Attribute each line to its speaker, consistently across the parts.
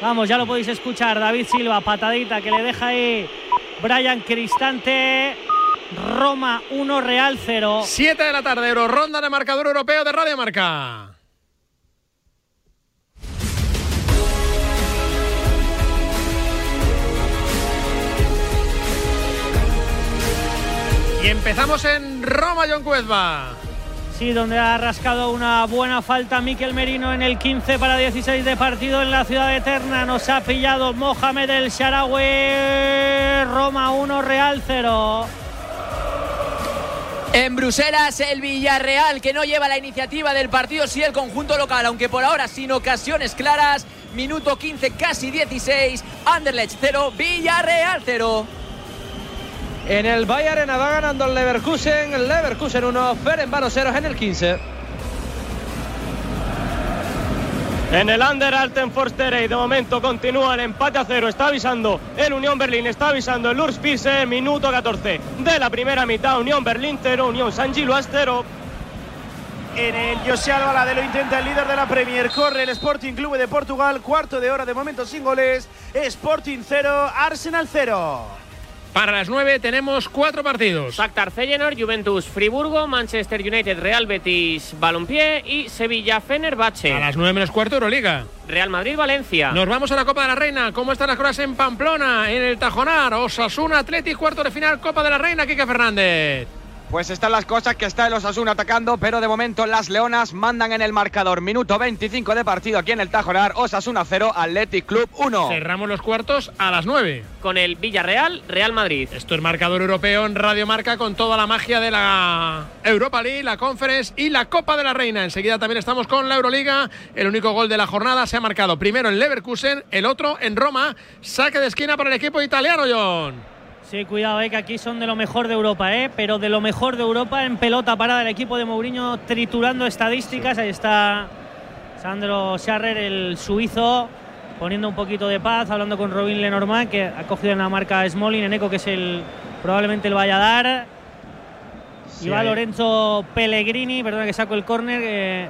Speaker 1: Vamos, ya lo podéis escuchar. David Silva, patadita que le deja ahí Brian Cristante. Roma 1, Real 0.
Speaker 2: 7 de la tarde, Euro, ronda de marcador europeo de Radio Marca. Y empezamos en Roma, John Cuezba.
Speaker 1: Sí, donde ha rascado una buena falta Miquel Merino en el 15 para 16 de partido en la ciudad eterna. Nos ha pillado Mohamed El Sharawi. Roma 1, Real 0.
Speaker 3: En Bruselas, el Villarreal, que no lleva la iniciativa del partido, sí el conjunto local, aunque por ahora sin ocasiones claras. Minuto 15, casi 16. Anderlecht 0, Villarreal 0.
Speaker 4: En el Bayern va ganando el Leverkusen. El Leverkusen 1, Ferencváros 0 en el 15.
Speaker 5: En el Under Alten Forster de momento continúa el empate a cero. Está avisando el Unión Berlín, está avisando el Urs Pise, minuto 14 de la primera mitad. Unión Berlín 0, Unión San Giluas 0.
Speaker 6: En el José Álvarez lo intenta el líder de la Premier. Corre el Sporting Club de Portugal. Cuarto de hora de momento sin goles. Sporting 0, Arsenal 0.
Speaker 2: Para las 9 tenemos cuatro partidos.
Speaker 5: Shakhtar Feyenoord, Juventus Friburgo, Manchester United, Real Betis Balompié y Sevilla Fenerbahce.
Speaker 2: A las 9 menos cuarto Euroliga.
Speaker 5: Real Madrid Valencia.
Speaker 2: Nos vamos a la Copa de la Reina. ¿Cómo están las cosas en Pamplona? En el Tajonar, Osasuna Atlético, cuarto de final Copa de la Reina, Kike Fernández.
Speaker 7: Pues están las cosas que está el Osasuna atacando, pero de momento las Leonas mandan en el marcador. Minuto 25 de partido aquí en el Tajonar. Osasuna 0, Athletic Club 1.
Speaker 2: Cerramos los cuartos a las 9.
Speaker 5: Con el Villarreal, Real Madrid.
Speaker 2: Esto es marcador europeo en Radio Marca con toda la magia de la Europa League, la Conference y la Copa de la Reina. Enseguida también estamos con la Euroliga. El único gol de la jornada se ha marcado primero en Leverkusen, el otro en Roma. Saque de esquina para el equipo italiano, John.
Speaker 1: Sí, cuidado, eh, que aquí son de lo mejor de Europa, eh, pero de lo mejor de Europa en pelota parada el equipo de Mourinho triturando estadísticas. Ahí está Sandro Scharrer, el suizo, poniendo un poquito de paz, hablando con Robin Lenormand, que ha cogido en la marca Smolin, en Eco, que es el probablemente el vaya a dar. y va Lorenzo Pellegrini, perdona que saco el córner. Eh,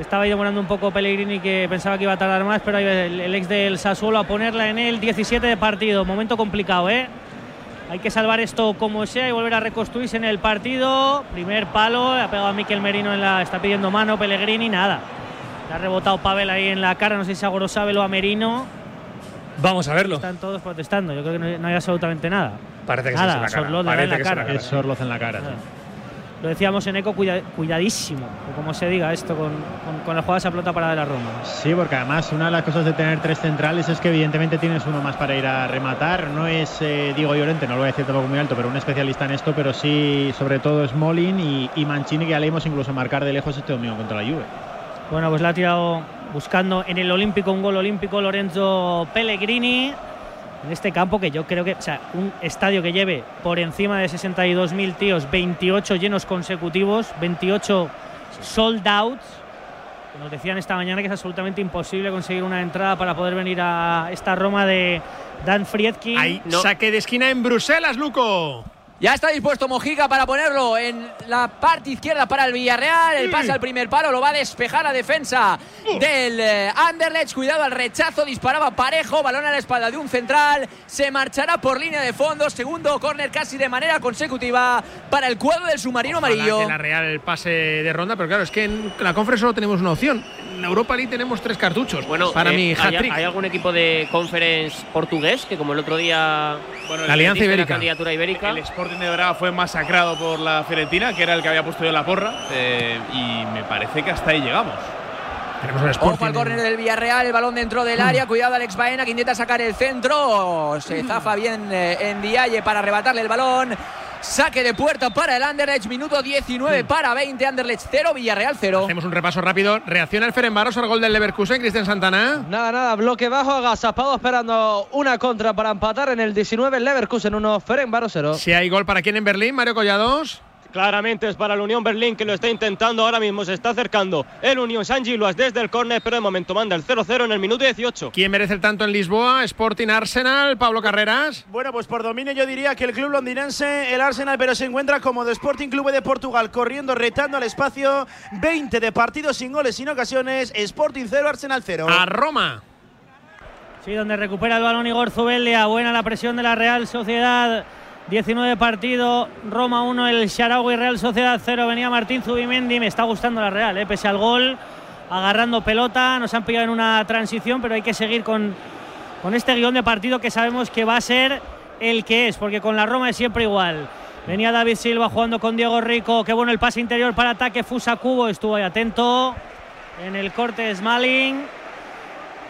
Speaker 1: estaba ahí demorando un poco Pellegrini que pensaba que iba a tardar más, pero ahí el, el ex del Sassuolo a ponerla en el 17 de partido. Momento complicado, ¿eh? Hay que salvar esto como sea y volver a reconstruirse en el partido. Primer palo, ha pegado a Miquel Merino en la. Está pidiendo mano, Pellegrini, nada. Le ha rebotado Pavel ahí en la cara, no sé si a sabe o a Merino.
Speaker 2: Vamos a verlo.
Speaker 1: Están todos protestando, yo creo que no hay, absolutamente nada.
Speaker 2: Parece que
Speaker 1: nada,
Speaker 2: se en la cara.
Speaker 1: Sorloz le en la cara.
Speaker 8: Es Sorloz en la cara. sí.
Speaker 1: Lo decíamos en eco, cuida- cuidadísimo, o como se diga esto, con, con, con la jugada esa pelota para de la Roma.
Speaker 8: Sí, porque además una de las cosas de tener tres centrales es que evidentemente tienes uno más para ir a rematar. No es eh, Diego Llorente, no lo voy a decir tampoco muy alto, pero un especialista en esto, pero sí sobre todo Smolin y, y Mancini que ya leímos incluso marcar de lejos este domingo contra la Juve.
Speaker 1: Bueno, pues la ha tirado buscando en el Olímpico un gol olímpico Lorenzo Pellegrini. En este campo que yo creo que, o sea, un estadio que lleve por encima de 62.000 tíos, 28 llenos consecutivos, 28 sold outs. Nos decían esta mañana que es absolutamente imposible conseguir una entrada para poder venir a esta Roma de Dan Friedkin.
Speaker 2: Ahí, saque de esquina en Bruselas, Luco.
Speaker 3: Ya está dispuesto Mojica para ponerlo en la parte izquierda para el Villarreal. El pase al primer palo lo va a despejar la defensa del eh, Anderlecht. Cuidado al rechazo, disparaba parejo, balón a la espalda de un central. Se marchará por línea de fondo. Segundo córner casi de manera consecutiva para el cuadro del submarino
Speaker 2: Ojalá
Speaker 3: amarillo.
Speaker 2: que la Real el pase de ronda, pero claro, es que en la Conference solo tenemos una opción. En Europa League tenemos tres cartuchos.
Speaker 5: Bueno,
Speaker 2: para
Speaker 5: eh,
Speaker 2: mi
Speaker 5: ¿hay,
Speaker 2: hat-trick.
Speaker 5: hay algún equipo de conference portugués que como el otro día
Speaker 9: Bueno,
Speaker 2: La Alianza Ibérica.
Speaker 5: la candidatura ibérica?
Speaker 9: El Sporting de Braga fue masacrado por la Fiorentina, que era el que había puesto yo la porra, eh, y me parece que hasta ahí llegamos.
Speaker 2: Tenemos el
Speaker 3: Ojo al córner del Villarreal, el balón dentro del área, cuidado Alex Baena que intenta sacar el centro, se zafa bien eh, en Dialle para arrebatarle el balón. Saque de puerta para el Anderlecht, minuto 19 para 20, Anderlecht 0, Villarreal 0.
Speaker 2: Hacemos un repaso rápido. Reacciona el Ferenbaros al gol del Leverkusen, Cristian Santana.
Speaker 4: Nada, nada, bloque bajo, agazapado esperando una contra para empatar en el 19 el Leverkusen 1, Ferencváros 0.
Speaker 2: Si hay gol para quién en Berlín, Mario Collados.
Speaker 5: Claramente es para el Unión Berlín que lo está intentando ahora mismo, se está acercando el Unión San Giluas desde el córner, pero de momento manda el 0-0 en el minuto 18.
Speaker 2: ¿Quién merece el tanto en Lisboa? Sporting Arsenal, Pablo Carreras.
Speaker 6: Bueno, pues por dominio yo diría que el club londinense, el Arsenal, pero se encuentra como de Sporting Club de Portugal, corriendo, retando al espacio. 20 de partidos sin goles, sin ocasiones. Sporting 0, Arsenal 0.
Speaker 2: A Roma.
Speaker 1: Sí, donde recupera el balón Igor Zubeldia. Buena la presión de la Real Sociedad. 19 partido, Roma 1, el Sharawi Real Sociedad 0. Venía Martín Zubimendi. Me está gustando la Real, ¿eh? pese al gol. Agarrando pelota. Nos han pillado en una transición, pero hay que seguir con, con este guion de partido que sabemos que va a ser el que es, porque con la Roma es siempre igual. Venía David Silva jugando con Diego Rico. Qué bueno el pase interior para ataque. Fusa Cubo estuvo ahí atento. En el corte de Smalling.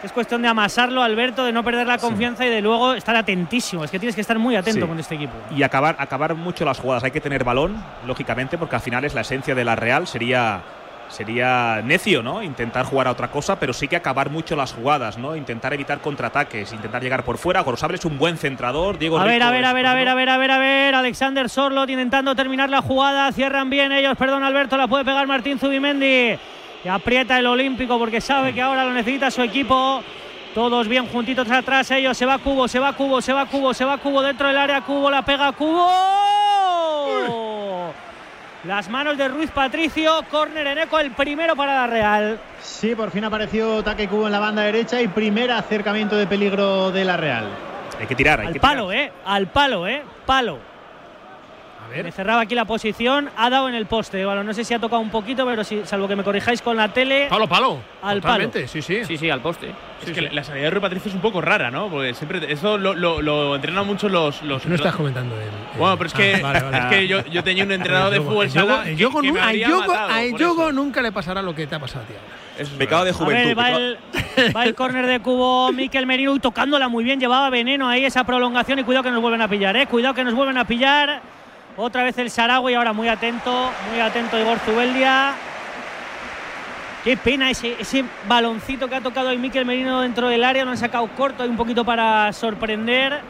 Speaker 1: Es cuestión de amasarlo, Alberto, de no perder la confianza y de luego estar atentísimo. Es que tienes que estar muy atento
Speaker 10: Sí.
Speaker 1: con este equipo.
Speaker 10: Y acabar, acabar mucho las jugadas. Hay que tener balón, lógicamente, porque al final es la esencia de la Real. Sería, sería necio, ¿no? Intentar jugar a otra cosa, pero sí que acabar mucho las jugadas, ¿no? Intentar evitar contraataques, intentar llegar por fuera. Gorosabel es un buen centrador. Diego
Speaker 1: A ver, a ver, a ver, a ver, a ver, a ver, a ver. Alexander Sorlot intentando terminar la jugada. Cierran bien ellos, perdón, Alberto. La puede pegar Martín Zubimendi. Y aprieta el Olímpico porque sabe que ahora lo necesita su equipo. Todos bien juntitos atrás ellos. Se va Cubo, se va Cubo, se va Cubo, se va Cubo dentro del área. Cubo la pega Cubo. Las manos de Ruiz Patricio. Córner en eco, el primero para la Real.
Speaker 8: Sí, por fin apareció Take Cubo en la banda derecha y primer acercamiento de peligro de la Real.
Speaker 10: Hay que tirar, hay
Speaker 1: Al
Speaker 10: que
Speaker 1: palo, ¿eh? Al palo, ¿eh? Palo.
Speaker 2: A ver.
Speaker 1: Me cerraba aquí la posición, ha dado en el poste. Bueno, no sé si ha tocado un poquito, pero si, salvo que me corrijáis con la tele.
Speaker 2: Palo, palo.
Speaker 1: Al
Speaker 2: Totalmente, sí, sí.
Speaker 3: Sí, sí, al poste.
Speaker 9: Es que la salida de Rui Patricio es un poco rara, ¿no? Porque siempre eso lo, lo, lo entrenan mucho los. los
Speaker 2: No estás comentando el. el-
Speaker 9: Bueno, pero es que,
Speaker 2: Ah, vale, vale.
Speaker 9: es que yo, yo tenía un entrenador de fútbol sala
Speaker 2: el
Speaker 9: que-
Speaker 2: yogo
Speaker 9: que
Speaker 2: al
Speaker 9: habría
Speaker 2: yogo-
Speaker 9: por
Speaker 2: yogo nunca le pasará lo que te ha pasado a ti
Speaker 9: es
Speaker 10: Pecado de
Speaker 9: verdad.
Speaker 1: A ver,
Speaker 10: juventud.
Speaker 1: va el, va el córner de cubo, Miquel Merino uy, tocándola muy bien, llevaba veneno ahí esa prolongación y cuidado que nos vuelven a pillar, eh, cuidado que nos vuelven a pillar. Otra vez el Saragüe, ahora muy atento, muy atento Igor Zubeldia. Qué pena ese, ese baloncito que ha tocado ahí Miquel Merino dentro del área, lo han sacado corto y un poquito para sorprender.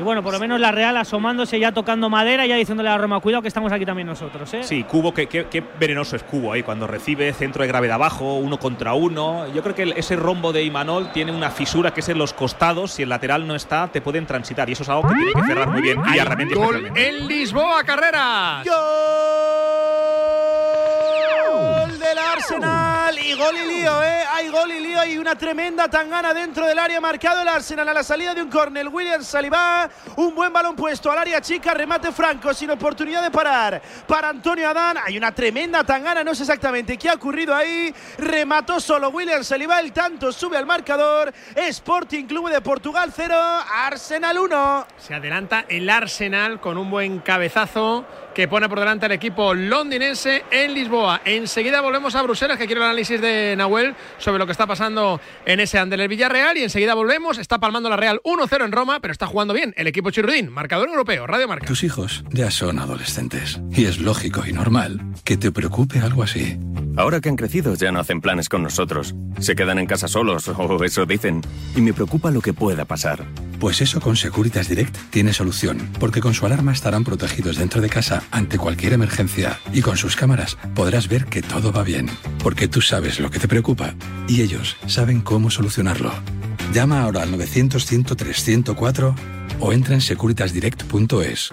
Speaker 1: Y bueno, por lo menos la Real asomándose ya tocando madera, ya diciéndole a la Roma, cuidado que estamos aquí también nosotros, ¿eh?
Speaker 10: Sí, Cubo, qué, qué- qué venenoso es Cubo ahí cuando recibe centro de gravedad bajo, uno contra uno. Yo creo que el- ese rombo de Imanol tiene una fisura que es en los costados. Si el lateral no está, te pueden transitar y eso es algo que tiene que cerrar muy bien. Y Arramendi
Speaker 2: Gol en Lisboa, carreras.
Speaker 6: Gol del Arsenal y gol y lío, ¿eh? Hay gol y lío y una tremenda tangana dentro del área marcado el Arsenal a la salida de un córner. William Saliba, un buen balón puesto al área chica, remate franco sin oportunidad de parar para Antonio Adán. Hay una tremenda tangana, no sé exactamente qué ha ocurrido ahí. Remató solo William Saliba, el tanto sube al marcador. Sporting Club de Portugal 0, Arsenal 1.
Speaker 2: Se adelanta el Arsenal con un buen cabezazo que pone por delante al equipo londinense en Lisboa. Enseguida volvemos a Bruselas, que quiero el análisis de Nahuel sobre lo que está pasando en ese Ander el Villarreal. Y enseguida volvemos. Está palmando la Real 1-0 en Roma, pero está jugando bien el equipo Chirudín. Marcador europeo, Radio Marca.
Speaker 11: Tus hijos ya son adolescentes y es lógico y normal que te preocupe algo así.
Speaker 12: Ahora que han crecido ya no hacen planes con nosotros. Se quedan en casa solos, o eso dicen. Y me preocupa lo que pueda pasar.
Speaker 11: Pues eso con Securitas Direct tiene solución, porque con su alarma estarán protegidos dentro de casa ante cualquier emergencia y con sus cámaras podrás ver que todo va bien, porque tú sabes lo que te preocupa y ellos saben cómo solucionarlo. Llama ahora al 900-103-104 o entra en securitasdirect.es.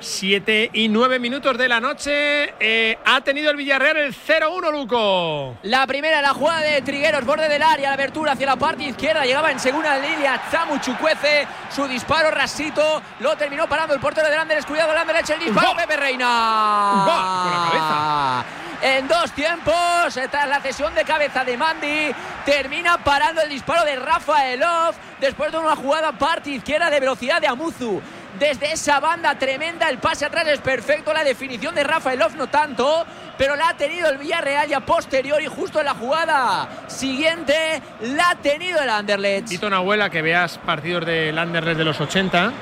Speaker 2: 7 y 9 minutos de la noche. Eh, ha tenido el Villarreal el 0-1, Luco.
Speaker 3: La primera, la jugada de Trigueros, borde del área, la abertura hacia la parte izquierda, llegaba en segunda línea Zamu Chucuece, su disparo rasito, lo terminó parando el portero del Anderlecht, cuidado el Anderlecht, el disparo,
Speaker 2: gol.
Speaker 3: Pepe Reina.
Speaker 2: Gol con la cabeza.
Speaker 3: En dos tiempos, tras la cesión de cabeza de Mandy, termina parando el disparo de Rafaelov después de una jugada parte izquierda de velocidad de Amuzu. Desde esa banda tremenda, el pase atrás es perfecto, la definición de Rafaelov no tanto, pero la ha tenido el Villarreal ya posterior y justo en la jugada siguiente la ha tenido el Anderlecht.
Speaker 2: Una abuela que veas partidos del Anderlecht de los 80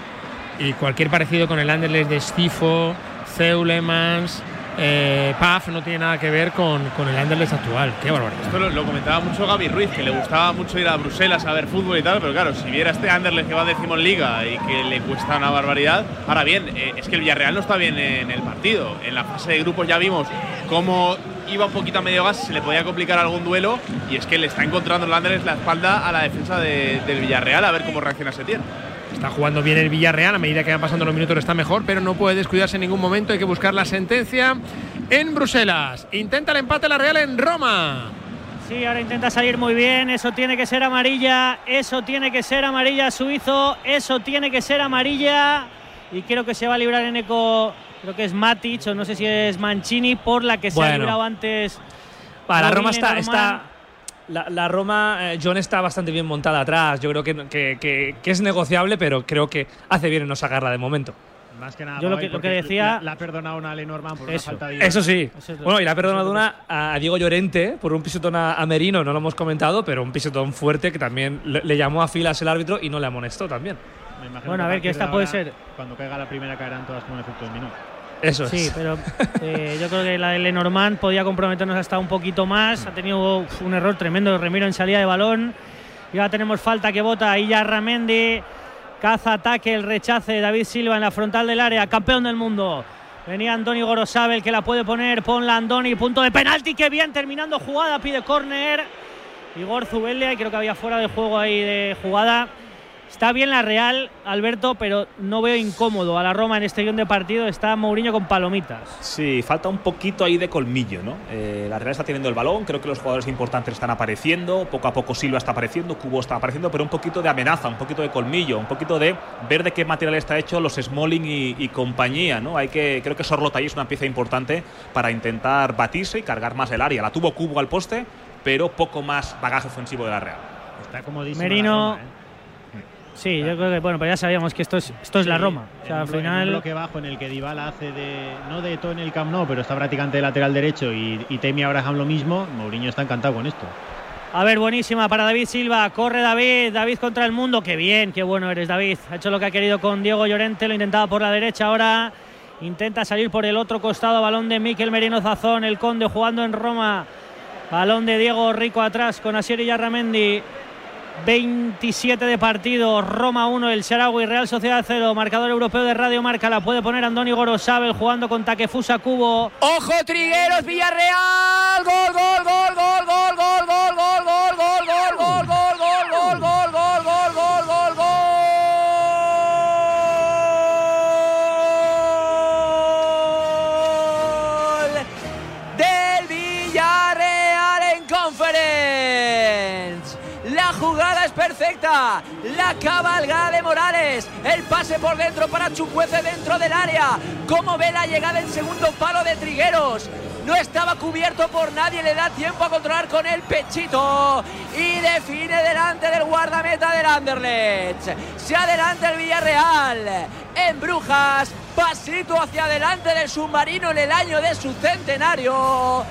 Speaker 2: y cualquier parecido con el Anderlecht de Stifo, Zeulemans, eh, Paf no tiene nada que ver con, con el Anderlecht actual. Qué barbaridad.
Speaker 9: Esto lo, comentaba mucho Gaby Ruiz, que le gustaba mucho ir a Bruselas a ver fútbol y tal, pero claro, si viera este Anderlecht que va décimo en liga y que le cuesta una barbaridad. Ahora bien, eh, es que el Villarreal no está bien en el partido. En la fase de grupos ya vimos cómo iba un poquito a medio gas, se le podía complicar algún duelo y es que le está encontrando el Anderlecht la espalda a la defensa de- del Villarreal a ver cómo reacciona Setién.
Speaker 2: Está jugando bien el Villarreal, a medida que van pasando los minutos está mejor, pero no puede descuidarse en ningún momento. Hay que buscar la sentencia en Bruselas. Intenta el empate la Real en Roma.
Speaker 1: Sí, ahora intenta salir muy bien. Eso tiene que ser amarilla. Eso tiene que ser amarilla suizo. Eso tiene que ser amarilla. Y creo que se va a librar en eco. Creo que es Matic o no sé si es Mancini por la que se ha librado antes.
Speaker 13: Para Roma está, está la, la Roma, eh, John está bastante bien montada atrás. Yo creo que, que- que- que es negociable, pero creo que hace bien en no sacarla de momento.
Speaker 8: Más que nada,
Speaker 1: Yo lo que- lo que
Speaker 8: porque
Speaker 1: decía-
Speaker 8: La, la ha perdonado una Lenormand por
Speaker 1: Eso.
Speaker 8: una falta de
Speaker 13: Eso sí.
Speaker 1: Eso es lo-
Speaker 13: Bueno, y le ha perdonado una a Diego Llorente por un pisotón a, a Merino, no lo hemos comentado, pero un pisotón fuerte que también le, le llamó a filas el árbitro y no le amonestó también.
Speaker 8: Me imagino
Speaker 1: Bueno, a ver, que esta
Speaker 8: de
Speaker 1: puede
Speaker 8: ahora,
Speaker 1: ser.
Speaker 8: Cuando caiga la primera caerán todas con efecto de minuto.
Speaker 13: Eso
Speaker 1: Sí,
Speaker 13: es.
Speaker 1: pero eh, yo creo que la de Lenormand podía comprometernos hasta un poquito más. Ha tenido uf, un error tremendo Remiro en salida de balón. Y ahora tenemos falta que vota ahí ya Ramendi. Caza ataque, el rechace de David Silva en la frontal del área. Campeón del mundo. Venía Andoni Gorosabel que la puede poner. Ponla Andoni. Punto de penalti. Que bien terminando jugada. Pide córner. Igor Zubelia. Y creo que había fuera de juego ahí de jugada. Está bien la Real, Alberto, pero no veo incómodo a la Roma en este guion de partido. Está Mourinho con palomitas.
Speaker 10: Sí, falta un poquito ahí de colmillo, ¿no? Eh, la Real está teniendo el balón, creo que los jugadores importantes están apareciendo, poco a poco Silva está apareciendo, Cubo está apareciendo, pero un poquito de amenaza, un poquito de colmillo, un poquito de ver de qué material está hecho los Smalling y, y compañía, ¿no? Hay que, creo que Sorlot ahí es una pieza importante para intentar batirse y cargar más el área. La tuvo Cubo al poste, pero poco más bagaje ofensivo de la Real.
Speaker 8: Está comodísimo.
Speaker 1: Merino.
Speaker 8: la Roma, ¿eh?
Speaker 1: Sí, yo creo que bueno, pero ya sabíamos que esto es esto es la Roma. O sea, al
Speaker 8: en un
Speaker 1: final
Speaker 8: bloque bajo en el que Dybala hace de no de todo en el Camp Nou, pero está prácticamente de lateral derecho y, y Temi Abraham lo mismo. Mourinho está encantado con esto.
Speaker 1: A ver, buenísima para David Silva. Corre David, David contra el mundo. Qué bien, qué bueno eres, David. Ha hecho lo que ha querido con Diego Llorente, lo intentaba por la derecha ahora. Intenta salir por el otro costado. Balón de Miquel Merino Zazón, el Conde jugando en Roma. Balón de Diego Rico atrás con Asier y Yarramendi. 27 de partido, Roma 1, el Sarawi, Real Sociedad 0, marcador europeo de Radio Marca, la puede poner Andoni Gorosabel jugando con Takefusa Cubo.
Speaker 3: ¡Ojo, Trigueros, Villarreal! ¡Gol, gol, gol, gol, gol, gol, gol, gol, gol, gol, gol, gol, gol, gol, gol, gol, gol, gol, perfecta. La cabalgada de Morales. El pase por dentro para Chucuece dentro del área. Como ve la llegada en segundo palo de Trigueros. No estaba cubierto por nadie, le da tiempo a controlar con el pechito y define delante del guardameta del Anderlecht. Se adelanta el Villarreal en Brujas, pasito hacia adelante del submarino en el año de su centenario.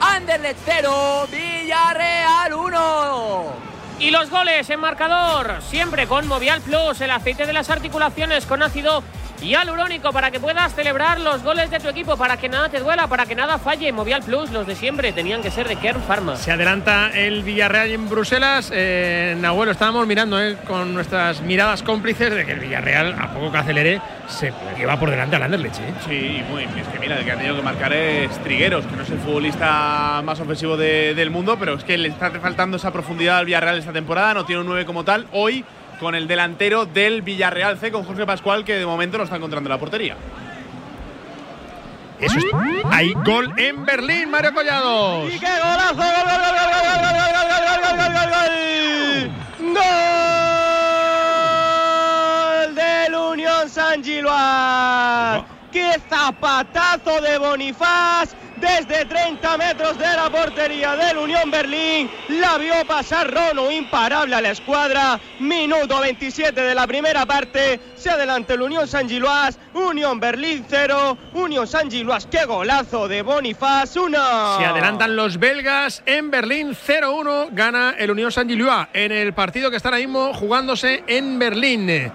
Speaker 3: Anderlecht 0, Villarreal 1.
Speaker 5: Y los goles en marcador, siempre con Movial Plus, el aceite de las articulaciones con ácido hialurónico para que puedas celebrar los goles de tu equipo, para que nada te duela, para que nada falle. Movial Plus, los de siempre, tenían que ser de Kern Pharma.
Speaker 2: Se adelanta el Villarreal en Bruselas. Eh, Nahuel, estábamos mirando eh, con nuestras miradas cómplices de que el Villarreal, a poco que acelere, se lleva por delante al Anderlecht. ¿eh?
Speaker 9: Sí, muy, es que mira, el que ha tenido que marcar es Trigueros, que no es el futbolista más ofensivo de- del mundo, pero es que le está faltando esa profundidad al Villarreal esta temporada, no tiene un 9 como tal. Hoy con el delantero del Villarreal C, con Jorge Pascual, que de momento no está encontrando la portería.
Speaker 2: Eso es. Hay gol en Berlín, Mario Collados.
Speaker 5: ¡Y qué golazo! ¡Gol, gol, gol, gol, gol, gol, gol, gol, gol, gol, gol! ¡Gol del Unión San Gilois! ¡Qué zapatazo de Bonifaz! Desde 30 metros de la portería del Unión Berlín, la vio pasar Rono, imparable a la escuadra. Minuto 27 de la primera parte, se adelanta el Unión San Gilois, Unión Berlín 0, Unión San Gilois, qué golazo de Bonifaz 1.
Speaker 2: Se adelantan los belgas en Berlín 0-1. Gana el Unión Saint-Gillois en el partido que está ahora mismo jugándose en Berlín.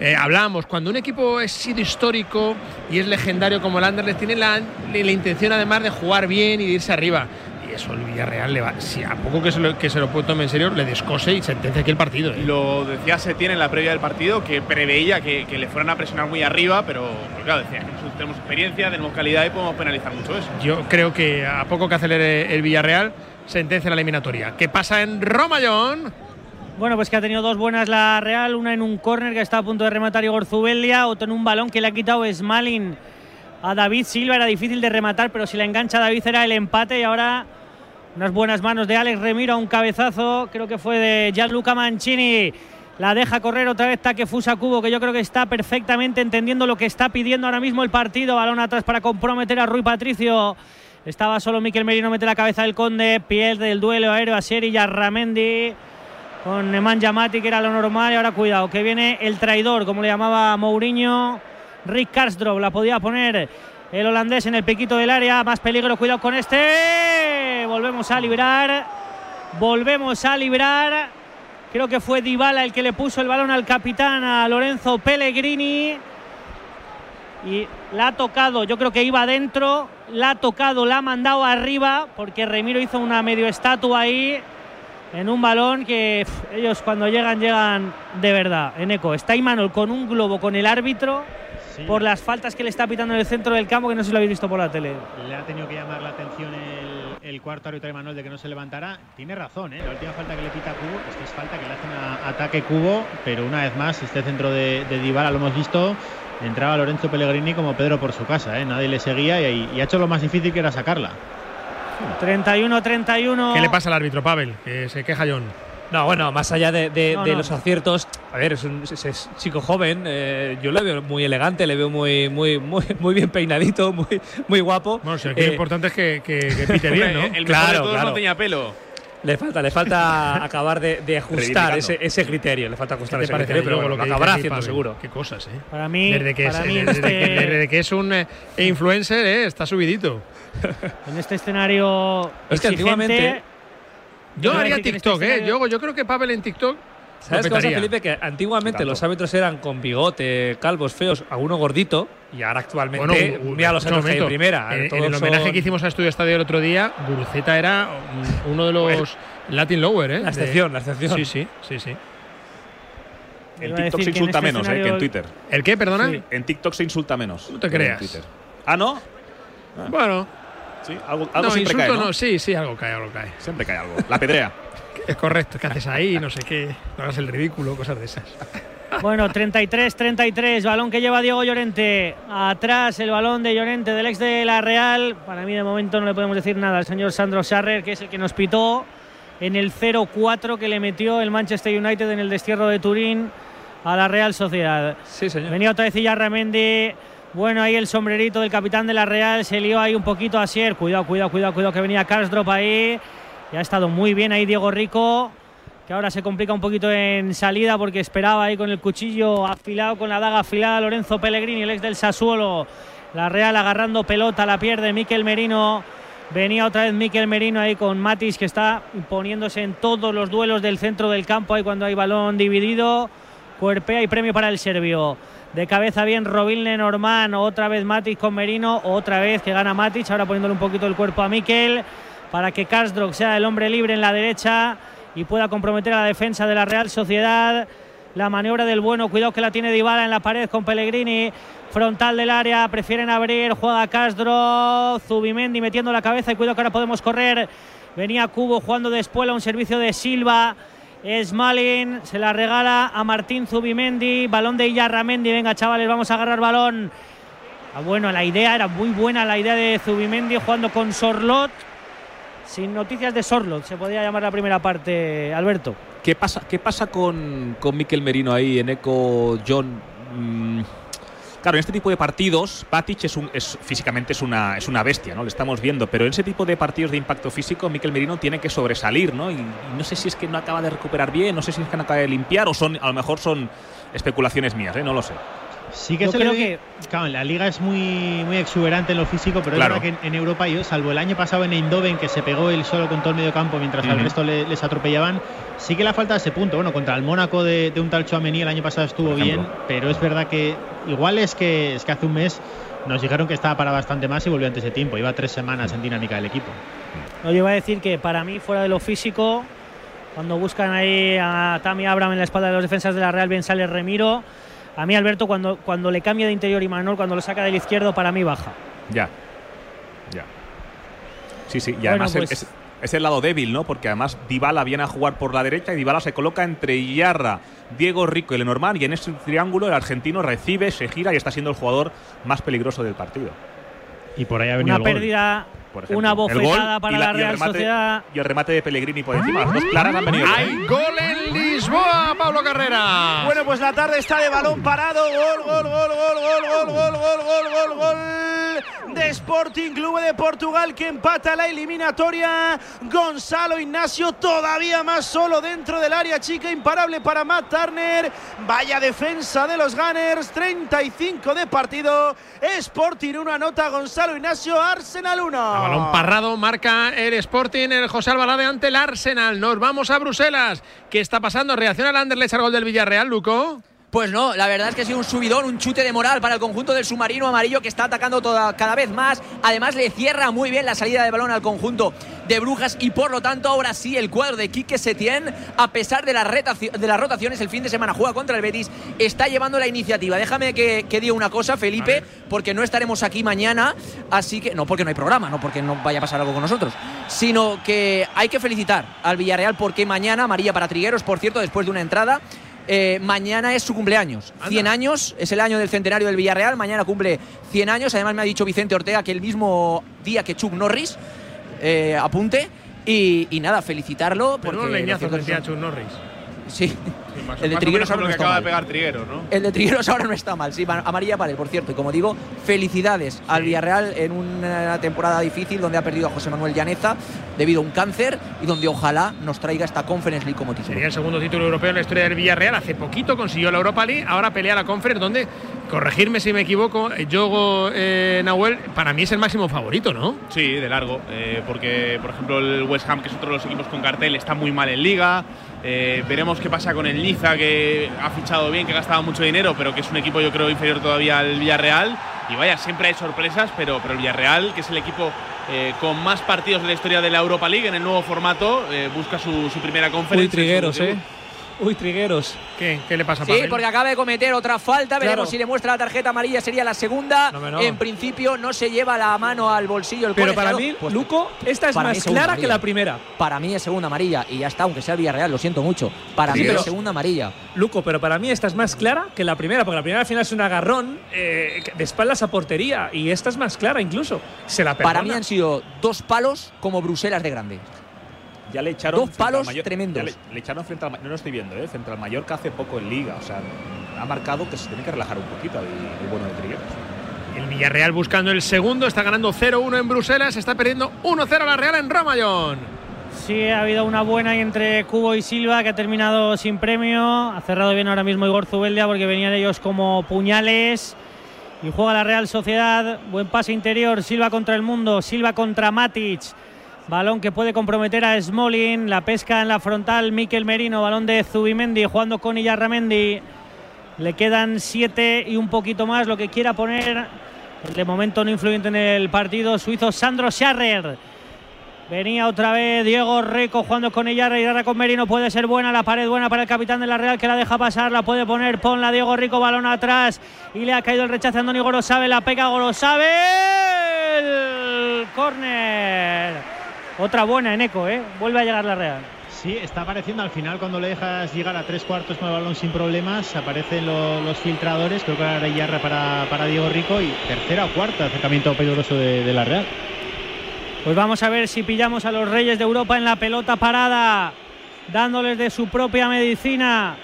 Speaker 2: Eh, hablábamos, cuando un equipo ha sido histórico y es legendario como el Anderlecht, tiene la, la intención además de jugar bien y de irse arriba. Y eso el Villarreal le va. Si a poco que se lo, que se lo puede tomar en serio, le descose y sentencia aquí el partido. ¿eh?
Speaker 9: Lo decía Setién en la previa del partido, que preveía que, que le fueran a presionar muy arriba, pero pues claro, decía que nosotros tenemos experiencia, tenemos calidad y podemos penalizar mucho eso.
Speaker 2: Yo creo que a poco que acelere el Villarreal, sentencia la eliminatoria. ¿Qué pasa en Roma, John?
Speaker 1: Bueno, pues que ha tenido dos buenas la Real, una en un córner que está a punto de rematar Igor Zubeldia, otro en un balón que le ha quitado Smalin a David Silva, era difícil de rematar, pero si la engancha David era el empate y ahora unas buenas manos de Alex Remiro, un cabezazo, creo que fue de Gianluca Mancini. La deja correr otra vez Takefusa Cubo, que yo creo que está perfectamente entendiendo lo que está pidiendo ahora mismo el partido. Balón atrás para comprometer a Rui Patricio. Estaba solo Miquel Merino, mete la cabeza del Conde, pierde del duelo aéreo a Seri y a Ramendi con Nemanja Yamati, que era lo normal. Y ahora cuidado, que viene el traidor, como le llamaba Mourinho. Rick Karsdorp la podía poner el holandés en el piquito del área. Más peligro, cuidado con este. Volvemos a librar. Volvemos a librar. Creo que fue Dybala el que le puso el balón al capitán, a Lorenzo Pellegrini. Y la ha tocado, yo creo que iba adentro. La ha tocado, la ha mandado arriba, porque Remiro hizo una medio estatua ahí en un balón que pff, ellos cuando llegan, llegan de verdad. En eco, está Imanol con un globo con el árbitro
Speaker 8: Sí.
Speaker 1: por las faltas que le está pitando en el centro del campo, que no sé si lo habéis visto por la tele.
Speaker 8: Le ha tenido que llamar la atención el, el cuarto árbitro de Manuel de que no se levantara. Tiene razón, ¿eh? la última falta que le pita a Cubo es que es falta que le hacen a ataque Cubo, pero una vez más, este centro de, de Dybala lo hemos visto. Entraba Lorenzo Pellegrini como Pedro por su casa, ¿eh? nadie le seguía y, y ha hecho lo más difícil que era sacarla.
Speaker 1: 31-31.
Speaker 2: ¿Qué le pasa al árbitro, Pavel? Que se queja John.
Speaker 13: No, bueno, más allá de, de-
Speaker 1: No,
Speaker 13: de
Speaker 1: no.
Speaker 13: los aciertos, a ver, es un es- es chico joven, eh, yo le veo muy elegante, le veo muy, muy, muy, muy bien peinadito, muy, muy guapo.
Speaker 2: Bueno, si aquí lo
Speaker 13: Eh,
Speaker 2: importante es que, que- que pite bien, ¿no?
Speaker 9: El mejor de
Speaker 13: Claro,
Speaker 9: todos
Speaker 13: claro.
Speaker 9: no tenía pelo.
Speaker 13: Le falta, le falta acabar de, de ajustar ese, ese criterio, le falta
Speaker 2: ¿Qué
Speaker 13: ajustar ese criterio, pero
Speaker 2: luego
Speaker 13: bueno,
Speaker 2: lo
Speaker 13: lo
Speaker 2: que
Speaker 13: acabará haciendo seguro.
Speaker 2: Qué cosas, ¿eh?
Speaker 1: Para mí,
Speaker 2: Desde que,
Speaker 1: para
Speaker 2: es,
Speaker 1: mí
Speaker 2: desde que-
Speaker 1: este,
Speaker 2: desde que es un eh, influencer, ¿eh? está subidito.
Speaker 1: en este escenario
Speaker 13: Es que antiguamente-
Speaker 2: Yo haría
Speaker 1: este
Speaker 2: TikTok, ¿eh?
Speaker 1: escenario-
Speaker 2: Yo, yo creo que Pavel en TikTok.
Speaker 13: ¿Sabes qué pasa. Felipe? Que antiguamente
Speaker 10: Tanto.
Speaker 13: los árbitros eran con bigote, calvos, feos, alguno gordito, y ahora actualmente,
Speaker 2: Bueno,
Speaker 13: mira los árbitros que hay en primera.
Speaker 2: En, el homenaje
Speaker 13: son
Speaker 2: que hicimos a Estudio Estadio el otro día, Guruceta era uno de los Latin Lower, ¿eh?
Speaker 13: La
Speaker 2: De-
Speaker 13: excepción, la excepción.
Speaker 2: Sí, sí, sí, sí.
Speaker 10: En TikTok se insulta
Speaker 1: este
Speaker 10: menos eh, que en
Speaker 1: escenario-
Speaker 10: Twitter.
Speaker 2: ¿El qué, perdona?
Speaker 1: Sí.
Speaker 10: En TikTok se insulta menos.
Speaker 2: No te creas.
Speaker 10: Twitter. Ah, ¿no?
Speaker 2: Bueno,
Speaker 10: Sí, algo, algo
Speaker 2: no,
Speaker 10: siempre
Speaker 2: insulto
Speaker 10: cae, ¿no?
Speaker 2: no, sí, sí, algo cae, algo cae.
Speaker 10: Siempre cae algo. La pedrea.
Speaker 2: Es correcto, ¿qué haces ahí? No sé qué, no hagas el ridículo, cosas de esas.
Speaker 1: Bueno, 33-33, balón que lleva Diego Llorente. Atrás el balón de Llorente, del ex de la Real. Para mí de momento no le podemos decir nada al señor Sandro Sarrer, que es el que nos pitó en el 0-4 que le metió el Manchester United en el destierro de Turín a la Real Sociedad.
Speaker 13: Sí, señor.
Speaker 1: Venía otra vez Ramendi. Bueno, ahí el sombrerito del capitán de la Real. Se lió ahí un poquito a Sier. Cuidado, cuidado, cuidado, cuidado que venía Karsdrop ahí. Y ha estado muy bien ahí Diego Rico. Que ahora se complica un poquito en salida porque esperaba ahí con el cuchillo afilado, con la daga afilada Lorenzo Pellegrini, el ex del Sassuolo. La Real agarrando pelota, la pierde Miquel Merino. Venía otra vez Miquel Merino ahí con Matis que está imponiéndose en todos los duelos del centro del campo ahí cuando hay balón dividido. Cuerpea y premio para el serbio. De cabeza bien Robilne Norman, otra vez Matic con Merino, otra vez que gana Matic, ahora poniéndole un poquito el cuerpo a Mikel para que Karsdorp sea el hombre libre en la derecha y pueda comprometer a la defensa de la Real Sociedad. La maniobra del bueno, cuidado que la tiene Dybala en la pared con Pellegrini, frontal del área, prefieren abrir, juega Castro, Zubimendi metiendo la cabeza y cuidado que ahora podemos correr. Venía Cubo jugando de espuela, un servicio de Silva. Smalin se la regala a Martín Zubimendi, balón de Illarramendi. Venga, chavales, vamos a agarrar balón. Ah, bueno, la idea era muy buena, la idea de Zubimendi jugando con Sorlot. Sin noticias de Sorlot, se podía llamar la primera parte, Alberto.
Speaker 10: ¿Qué pasa, qué pasa con, con Merino ahí en Eco John? Mm, claro, en este tipo de partidos, Patic es un, es, físicamente es una, es una bestia, ¿no? Le estamos viendo, pero en ese tipo de partidos de impacto físico, Miquel Merino tiene que sobresalir, ¿no? Y, y no sé si es que no acaba de recuperar bien, no sé si es que no acaba de limpiar, o son, a lo mejor son especulaciones mías, ¿eh? No lo sé.
Speaker 8: Sí que
Speaker 1: Yo
Speaker 8: se
Speaker 1: creo
Speaker 8: le ve- Claro, la liga es muy, muy exuberante en lo físico, pero
Speaker 10: Claro.
Speaker 8: es verdad que en, en Europa, yo, salvo el año pasado en Eindhoven, que se pegó él solo con todo el medio campo mientras al
Speaker 10: Ujú.
Speaker 8: resto le- les atropellaban, sí que le falta ese punto. Bueno, contra el Mónaco de, de un tal Chouameni el año pasado estuvo bien, pero es verdad que igual es que, es que hace un mes nos dijeron que estaba para bastante más y volvió antes de tiempo. Iba tres semanas en dinámica del equipo.
Speaker 1: No, yo iba a decir que para mí, fuera de lo físico, cuando buscan ahí a Tammy Abraham en la espalda de los defensas de la Real, bien sale Remiro. A mí, Alberto, cuando, cuando le cambia de interior y Manuel, cuando lo saca del izquierdo, para mí baja.
Speaker 10: Ya. Ya. Sí, sí. Y además
Speaker 1: pues-
Speaker 10: es, es el lado débil, ¿no? Porque además Dybala viene a jugar por la derecha y Dybala se coloca entre Yarra, Diego Rico y Lenormand y en ese triángulo el argentino recibe, se gira y está siendo el jugador más peligroso del partido.
Speaker 8: Y por ahí ha venido
Speaker 1: Una
Speaker 8: el gol.
Speaker 1: pérdida,
Speaker 10: Por ejemplo.
Speaker 1: una
Speaker 10: gol
Speaker 1: bofetada para
Speaker 10: y
Speaker 1: la,
Speaker 10: y el
Speaker 1: Real
Speaker 10: remate-
Speaker 1: Sociedad.
Speaker 10: Y el remate de Pellegrini por encima. Las dos claras han venido.
Speaker 2: Hay gol en Lisboa, Pablo Carrera.
Speaker 6: Bueno, pues la tarde está de balón parado. Gol, gol, gol, gol, gol, gol, gol, gol, gol, gol, gol de Sporting Club de Portugal que empata la eliminatoria. Gonzalo Ignacio todavía más solo dentro del área chica, imparable para Matt Turner. Vaya defensa de los Gunners, 35 de partido. Sporting 1 anota Gonzalo Ignacio, Arsenal 1.
Speaker 2: A balón parrado marca el Sporting, el José Albalade ante el Arsenal. Nos vamos a Bruselas. ¿Qué está pasando? ¿Reacciona el Anderlecht al gol del Villarreal, Luco?
Speaker 3: Pues no, la verdad es que ha sido un subidón, un chute de moral para el conjunto del submarino amarillo que está atacando toda, cada vez más. Además le cierra muy bien la salida de balón al conjunto de Brujas y por lo tanto ahora sí el cuadro de Quique Setién, a pesar de, las retaci- de las rotaciones, el fin de semana juega contra el Betis, está llevando la iniciativa. Déjame que, que diga una cosa, Felipe, porque no estaremos aquí mañana, así que no porque no hay programa, no porque no vaya a pasar algo con nosotros, sino que hay que felicitar al Villarreal porque mañana, María para Trigueros, por cierto, después de una entrada, eh, mañana es su cumpleaños. 100 años, es el año del centenario del Villarreal. Mañana cumple 100 años. Además, me ha dicho Vicente Ortega que el mismo día que Chuck Norris, eh, apunte. Y, y nada, felicitarlo.
Speaker 2: Pero
Speaker 3: porque
Speaker 2: un leñazo
Speaker 3: lo cierto
Speaker 2: metía
Speaker 3: es-
Speaker 2: Chuck Norris.
Speaker 3: Sí.
Speaker 9: Más,
Speaker 3: el de Trigueros ahora no está mal.
Speaker 9: pegar Trigueros, ¿no?
Speaker 3: El de Trigueros ahora no está mal, sí, amarilla para él, por cierto. Y como digo, felicidades al Villarreal en una temporada difícil donde ha perdido a José Manuel Llaneza debido a un cáncer y donde ojalá nos traiga esta Conference League como título.
Speaker 2: Sería el segundo título europeo en la historia del Villarreal. Hace poquito consiguió la Europa League, ahora pelea la Conference, donde, corregirme si me equivoco, Yogo eh, Nahuel, para mí es el máximo favorito, ¿no?
Speaker 9: Sí, de largo. eh, porque, por ejemplo, el West Ham, que es otro de los equipos con cartel, está muy mal en liga. Eh, veremos qué pasa con el Niza, que ha fichado bien, que ha gastado mucho dinero, pero que es un equipo, yo creo, inferior todavía al Villarreal. Y vaya, siempre hay sorpresas, pero, pero el Villarreal, que es el equipo eh, con más partidos de la historia de la Europa League en el nuevo formato, eh, busca su, su primera conferencia.
Speaker 13: Uy, Trigueros, ¿eh? Uy, Trigueros.
Speaker 2: ¿Qué, qué le pasa a
Speaker 3: Sí, porque acaba de cometer otra falta. Veremos
Speaker 13: Claro.
Speaker 3: si le muestra la tarjeta amarilla. Sería la segunda.
Speaker 13: No, no.
Speaker 3: En principio no se lleva la mano al bolsillo el
Speaker 13: Pero para mí,
Speaker 3: Pues
Speaker 13: Luco, esta es más clara que la primera.
Speaker 3: Para mí es segunda amarilla. Y ya está, aunque sea el Villarreal, lo siento mucho. Para mí es segunda amarilla.
Speaker 13: Luco, pero para mí esta es más clara que la primera, porque la primera al final es un agarrón eh, de espaldas a portería y esta es más clara incluso. Se la perdona.
Speaker 3: Para mí han sido dos palos como Bruselas de grande.
Speaker 10: Ya le echaron.
Speaker 3: Dos palos
Speaker 10: Mayor-
Speaker 3: tremendos.
Speaker 10: Le, le echaron frente al. No lo estoy viendo, ¿eh? Frente al Mallorca hace poco en Liga. O sea, ha marcado que se tiene que relajar un poquito el, el bueno de Trigueros.
Speaker 2: El Villarreal buscando el segundo, está ganando 0-1 en Bruselas, está perdiendo 1-0 la Real en Roma, John.
Speaker 1: Sí, ha habido una buena entre Cubo y Silva que ha terminado sin premio. Ha cerrado bien ahora mismo Igor Zubeldia porque venían ellos como puñales. Y juega la Real Sociedad. Buen pase interior. Silva contra el mundo. Silva contra Matic. Balón que puede comprometer a Smolin. La pesca en la frontal. Miquel Merino. Balón de Zubimendi jugando con Illarramendi. Le quedan siete y un poquito más lo que quiera poner. De momento no influyente en el partido. Suizo Sandro Scharrer. Venía otra vez Diego Rico jugando con Illarra ahora con Merino puede ser buena la pared buena para el capitán de la Real que la deja pasar, la puede poner, ponla Diego Rico, balón atrás y le ha caído el rechazo a Andoni Gorosabe, la pega Gorosabe, el córner. Otra buena en eco, ¿eh? Vuelve a llegar la Real.
Speaker 8: Sí, está apareciendo al final cuando le dejas llegar a tres cuartos con el balón sin problemas, aparecen lo- los filtradores, creo que ahora hay yarra para, para Diego Rico y tercera o cuarta acercamiento peligroso de, de la Real.
Speaker 1: Pues vamos a ver si pillamos a los Reyes de Europa en la pelota parada, dándoles de su propia medicina.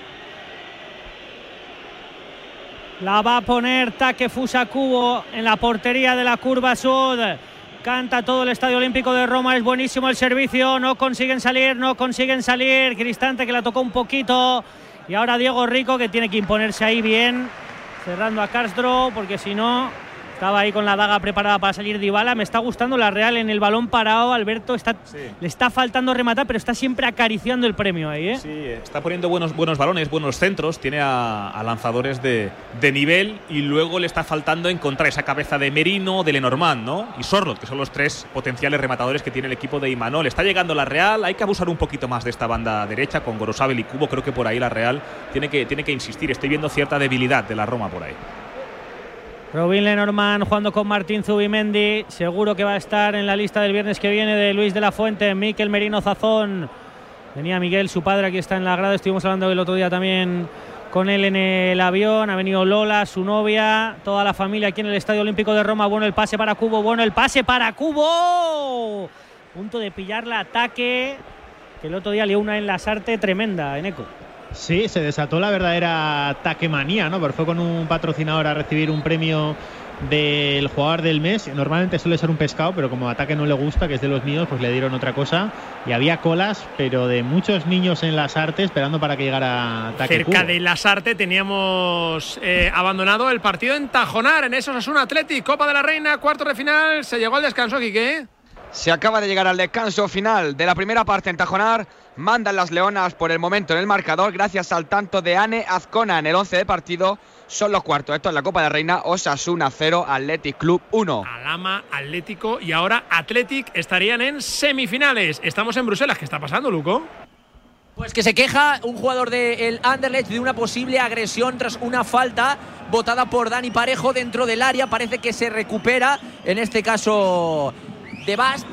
Speaker 1: La va a poner Takefusa Kubo en la portería de la curva sud. Canta todo el Estadio Olímpico de Roma. Es buenísimo el servicio. No consiguen salir, no consiguen salir. Cristante que la tocó un poquito. Y ahora Diego Rico que tiene que imponerse ahí bien. cerrando a Castro, porque si no, estaba ahí con la daga preparada para salir Dybala. Me está gustando la Real en el balón parado. Alberto está, le está faltando rematar, pero está siempre acariciando el premio ahí. ¿eh?
Speaker 10: Sí, está poniendo buenos, buenos balones, buenos centros. Tiene a, a lanzadores de, de, nivel y luego le está faltando encontrar esa cabeza de Merino, de Lenormand ¿no? y Sorlot, que son los tres potenciales rematadores que tiene el equipo de Imanol. Está llegando la Real. Hay que abusar un poquito más de esta banda derecha con Gorosabel y Cubo. Creo que por ahí la Real tiene que, tiene que insistir. Estoy viendo cierta debilidad de la Roma por ahí.
Speaker 1: Robin Lenormand jugando con Martín Zubimendi. Seguro que va a estar en la lista del viernes que viene de Luis de la Fuente, Miquel Merino Zazón. Venía Miguel, su padre, aquí está en la grada. Estuvimos hablando el otro día también con él en el avión. Ha venido Lola, su novia, toda la familia aquí en el Estadio Olímpico de Roma. Bueno el pase para Cubo, bueno el pase para Cubo. Punto de pillar la ataque. Que el otro día lió una en la Sarte tremenda, en eco.
Speaker 8: Sí, se desató la verdadera taquemanía, ¿no? Porque fue con un patrocinador a recibir un premio del jugador del mes. Normalmente suele ser un pescado, pero como ataque no le gusta, que es de los míos, pues le dieron otra cosa. Y había colas, pero de muchos niños en las artes esperando para que llegara Taque
Speaker 2: Cerca
Speaker 8: Cubo.
Speaker 2: de las artes teníamos eh, abandonado el partido en Tajonar, en esos es un Athletic, Copa de la Reina, cuarto de final. Se llegó al descanso, Quique.
Speaker 7: Se acaba de llegar al descanso final de la primera parte en Tajonar. Mandan las Leonas por el momento en el marcador gracias al tanto de Ane Azcona en el 11 de partido. Son los cuartos. Esto es la Copa de la Reina. Osasuna 0, Athletic Club 1.
Speaker 2: Alama, Atlético y ahora Athletic estarían en semifinales. Estamos en Bruselas. ¿Qué está pasando, Luco?
Speaker 3: Pues que se queja un jugador del Anderlecht de una posible agresión tras una falta votada por Dani Parejo dentro del área. Parece que se recupera, en este caso de Bast.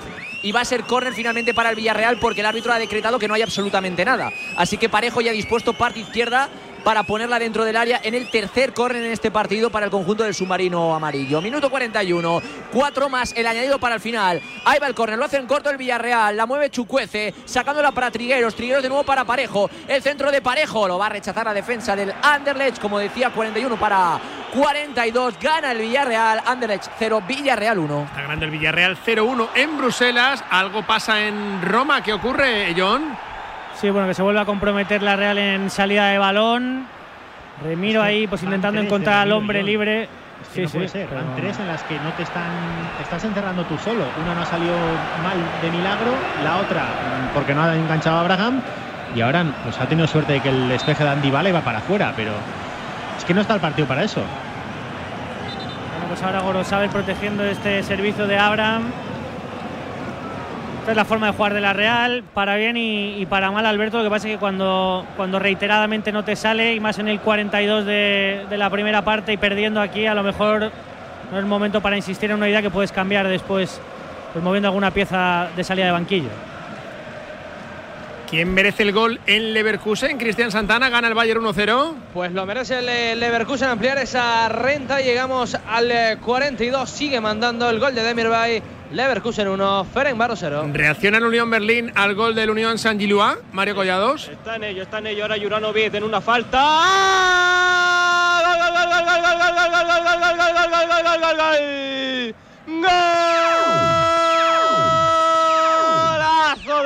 Speaker 3: Y va a ser córner finalmente para el Villarreal porque el árbitro ha decretado que no hay absolutamente nada. Así que Parejo ya dispuesto parte izquierda para ponerla dentro del área en el tercer córner en este partido para el conjunto del submarino amarillo. Minuto 41, cuatro más el añadido para el final. Ahí va el córner, lo hace en corto el Villarreal, la mueve Chucuece, sacándola para Trigueros, Trigueros de nuevo para Parejo, el centro de Parejo, lo va a rechazar la defensa del Anderlecht, como decía, 41 para 42, gana el Villarreal, Anderlecht 0, Villarreal 1.
Speaker 2: Está ganando el Villarreal 0-1 en Bruselas. Algo pasa en Roma. ¿Qué ocurre, John?
Speaker 1: Sí, bueno, que se vuelve a comprometer la Real en salida de balón. Remiro ahí, pues intentando encontrar al hombre libre.
Speaker 8: Es que no puede ser.
Speaker 1: pero-
Speaker 8: Van tres en las que no te están. te estás encerrando tú solo. Una no ha salido mal de milagro, la otra mm, porque no ha enganchado a Abraham. Y ahora pues, ha tenido suerte de que el despeje de Andy Vale va para afuera, pero es que no está el partido para eso.
Speaker 1: Bueno, pues ahora Gorosabel protegiendo este servicio de Abraham. Esta es la forma de jugar de la Real, para bien y, para mal, Alberto. Lo que pasa es que cuando, cuando reiteradamente no te sale, y más en el 42 de, de la primera parte y perdiendo aquí, a lo mejor no es el momento para insistir en una idea que puedes cambiar después, pues moviendo alguna pieza de salida de banquillo.
Speaker 2: ¿Quién merece el gol en Leverkusen? Cristian Santana gana el Bayern 1-0.
Speaker 4: Pues lo merece el eh, Leverkusen ampliar esa renta. Llegamos al eh, 42. Sigue mandando el gol de Demirbay. Leverkusen 1, Ferencváros 0.
Speaker 2: Reacciona el Unión Berlín al gol del Unión San Giluá. Mario Collados.
Speaker 5: Está en ello, está en ello. Ahora Juranovic en una falta. ¡Ah! ¡Gol, gol, gol, gol, gol, gol, gol, gol, gol, gol, gol, gol, gol, gol, gol, gol,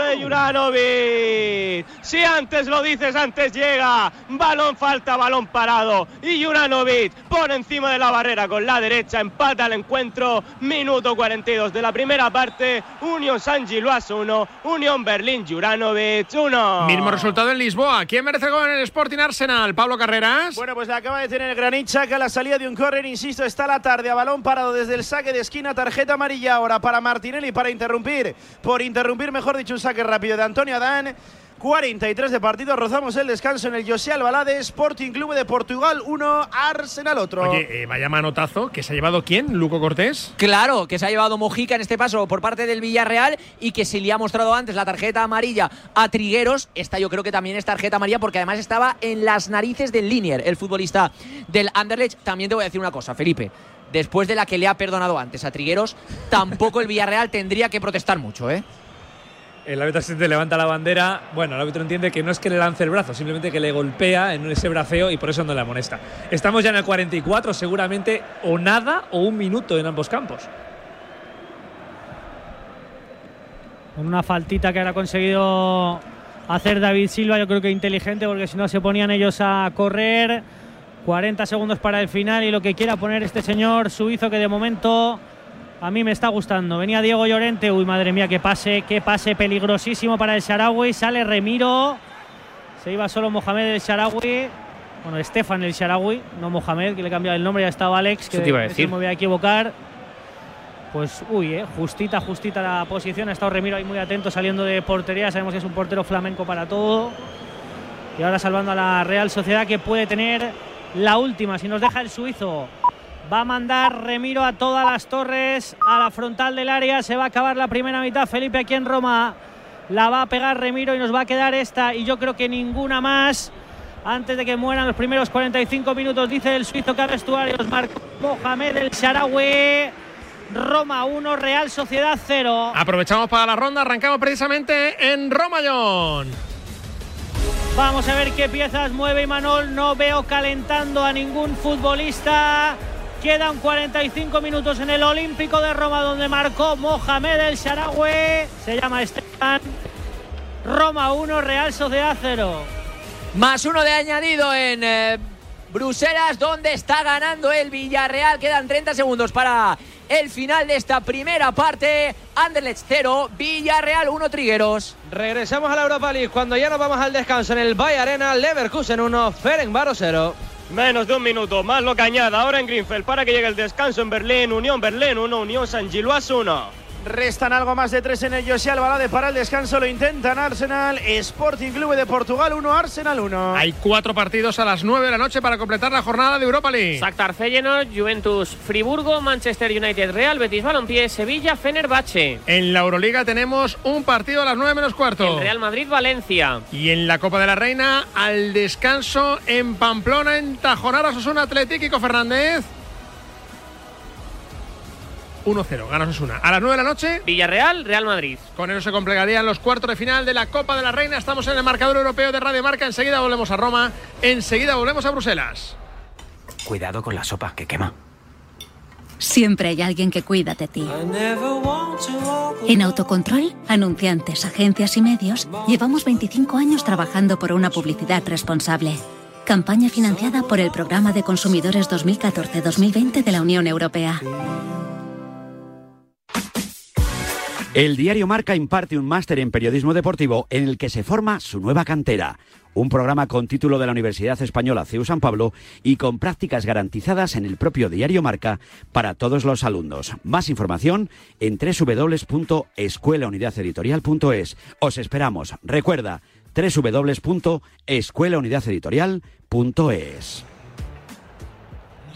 Speaker 5: de Juranovic! Si antes lo dices, antes llega. Balón falta, balón parado. Y Juranovic por encima de la barrera con la derecha. Empata el encuentro. Minuto 42 de la primera parte. Unión San Giluas 1. Unión Berlín Juranovic 1.
Speaker 2: Mismo resultado en Lisboa. ¿Quién merece gol en el Sporting Arsenal? Pablo Carreras.
Speaker 6: Bueno, pues la acaba de tener Granit Xhaka a la salida de un córner, insisto, está la tarde a balón parado desde el saque de esquina, tarjeta amarilla ahora para Martinelli para interrumpir, por interrumpir, mejor dicho, un saque rápido de Antonio Adán. 43 de partido, rozamos el descanso en el José Albalade, Sporting Club de Portugal 1, Arsenal otro.
Speaker 2: Oye, eh, vaya manotazo que se ha llevado quién, Luco Cortés.
Speaker 3: Claro, que se ha llevado Mojica en este paso por parte del Villarreal y que se le ha mostrado antes la tarjeta amarilla a Trigueros. Esta yo creo que también es tarjeta amarilla porque además estaba en las narices del Linier, el futbolista del Anderlecht. También te voy a decir una cosa, Felipe. Después de la que le ha perdonado antes a Trigueros, tampoco el Villarreal tendría que protestar mucho, ¿eh?
Speaker 13: El árbitro asistente levanta la bandera. Bueno, el árbitro entiende que no es que le lance el brazo, simplemente que le golpea en ese braceo y por eso no le amonesta. Estamos ya en el 44, seguramente o nada o un minuto en ambos campos.
Speaker 1: Una faltita que ahora ha conseguido hacer David Silva, yo creo que inteligente, porque si no se ponían ellos a correr. 40 segundos para el final y lo que quiera poner este señor suizo que de momento a mí me está gustando. Venía Diego Llorente, uy madre mía, qué pase, qué pase peligrosísimo para el Sharawi. Sale Remiro, se iba solo Mohamed el Sharawi. Bueno, Estefan el Sharawi, no Mohamed, que le cambiaba el nombre, ya estaba Alex, que
Speaker 14: te iba a decir.
Speaker 1: me voy a equivocar. Pues uy, eh, justita, justita la posición. Ha estado Remiro ahí muy atento saliendo de portería. Sabemos que es un portero flamenco para todo. Y ahora salvando a la Real Sociedad que puede tener la última. Si nos deja el suizo, va a mandar Remiro a todas las torres, a la frontal del área. Se va a acabar la primera mitad. Felipe aquí en Roma la va a pegar Remiro y nos va a quedar esta. Y yo creo que ninguna más. Antes de que mueran los primeros 45 minutos, dice el suizo que a vestuarios marcó Mohamed el Sharawi. Roma 1, Real Sociedad 0.
Speaker 2: Aprovechamos para la ronda, arrancamos precisamente en Roma, John.
Speaker 1: Vamos a ver qué piezas mueve Imanol. No veo calentando a ningún futbolista. Quedan 45 minutos en el Olímpico de Roma donde marcó Mohamed el Sharawi. Se llama Esteban. Roma 1, Real Sociedad 0.
Speaker 3: Más uno de añadido en eh, Bruselas, donde está ganando el Villarreal. Quedan 30 segundos para el final de esta primera parte. Anderlecht 0, Villarreal 1, Trigueros.
Speaker 4: Regresamos a la Europa League cuando ya nos vamos al descanso en el Bay Arena. Leverkusen 1, Ferencváros 0.
Speaker 5: Menos de un minuto, más lo que añada ahora en Greenfield para que llegue el descanso en Berlín. Unión Berlín 1, Unión San Giluas 1.
Speaker 6: Restan algo más de tres en el José Albalade para el descanso. Lo intentan Arsenal, Sporting Club de Portugal 1, Arsenal 1.
Speaker 2: Hay cuatro partidos a las 9 de la noche para completar la jornada de Europa League.
Speaker 14: Shakhtar Feyenoord, Juventus Friburgo, Manchester United Real, Betis Balompié, Sevilla, Fenerbahce.
Speaker 2: En la Euroliga tenemos un partido a las 9 menos cuarto.
Speaker 14: El Real Madrid Valencia.
Speaker 2: Y en la Copa de la Reina, al descanso en Pamplona, en Tajonar, Osasuna Atlético, Kiko Fernández. 1-0, gana Osasuna. A las 9 de la noche.
Speaker 14: Villarreal, Real Madrid.
Speaker 2: Con eso se completarían los cuartos de final de la Copa de la Reina. Estamos en el marcador europeo de Radio Marca. Enseguida volvemos a Roma. Enseguida volvemos a Bruselas.
Speaker 15: Cuidado con la sopa, que quema.
Speaker 16: Siempre hay alguien que cuida de ti. En Autocontrol, anunciantes, agencias y medios, llevamos 25 años trabajando por una publicidad responsable. Campaña financiada por el Programa de Consumidores 2014-2020 de la Unión Europea.
Speaker 17: El diario Marca imparte un máster en periodismo deportivo en el que se forma su nueva cantera. Un programa con título de la Universidad Española CEU San Pablo y con prácticas garantizadas en el propio diario Marca para todos los alumnos. Más información en www.escuelaunidadeditorial.es. Os esperamos. Recuerda, www.escuelaunidadeditorial.es.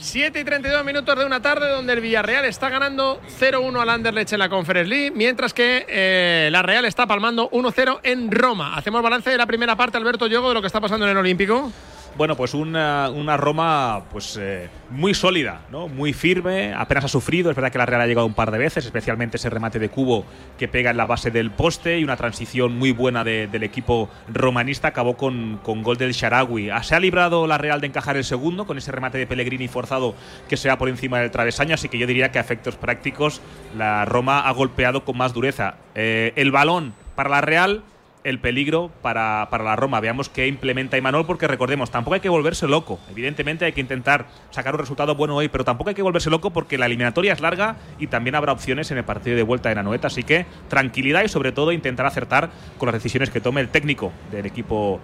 Speaker 2: 7 y 32 minutos de una tarde donde el Villarreal está ganando 0-1 al Anderlecht en la Conference League, mientras que eh, la Real está palmando 1-0 en Roma. Hacemos balance de la primera parte, Alberto Yogo, de lo que está pasando en el Olímpico.
Speaker 10: Bueno, pues una, Roma pues eh, muy sólida, ¿no? muy firme, apenas ha sufrido. Es verdad que la Real ha llegado un par de veces, especialmente ese remate de cubo que pega en la base del poste y una transición muy buena de- del equipo romanista acabó con, con gol del Sharawi. Ah, Se ha librado la Real de encajar el segundo con ese remate de Pellegrini forzado que se va por encima del travesaño, así que yo diría que a efectos prácticos la Roma ha golpeado con más dureza. Eh, el balón para la Real el peligro para, para la Roma. Veamos qué implementa Imanol, porque recordemos, tampoco hay que volverse loco. Evidentemente hay que intentar sacar un resultado bueno hoy, pero tampoco hay que volverse loco porque la eliminatoria es larga y también habrá opciones en el partido de vuelta de Nanoeta. Así que tranquilidad y sobre todo intentar acertar con las decisiones que tome el técnico del equipo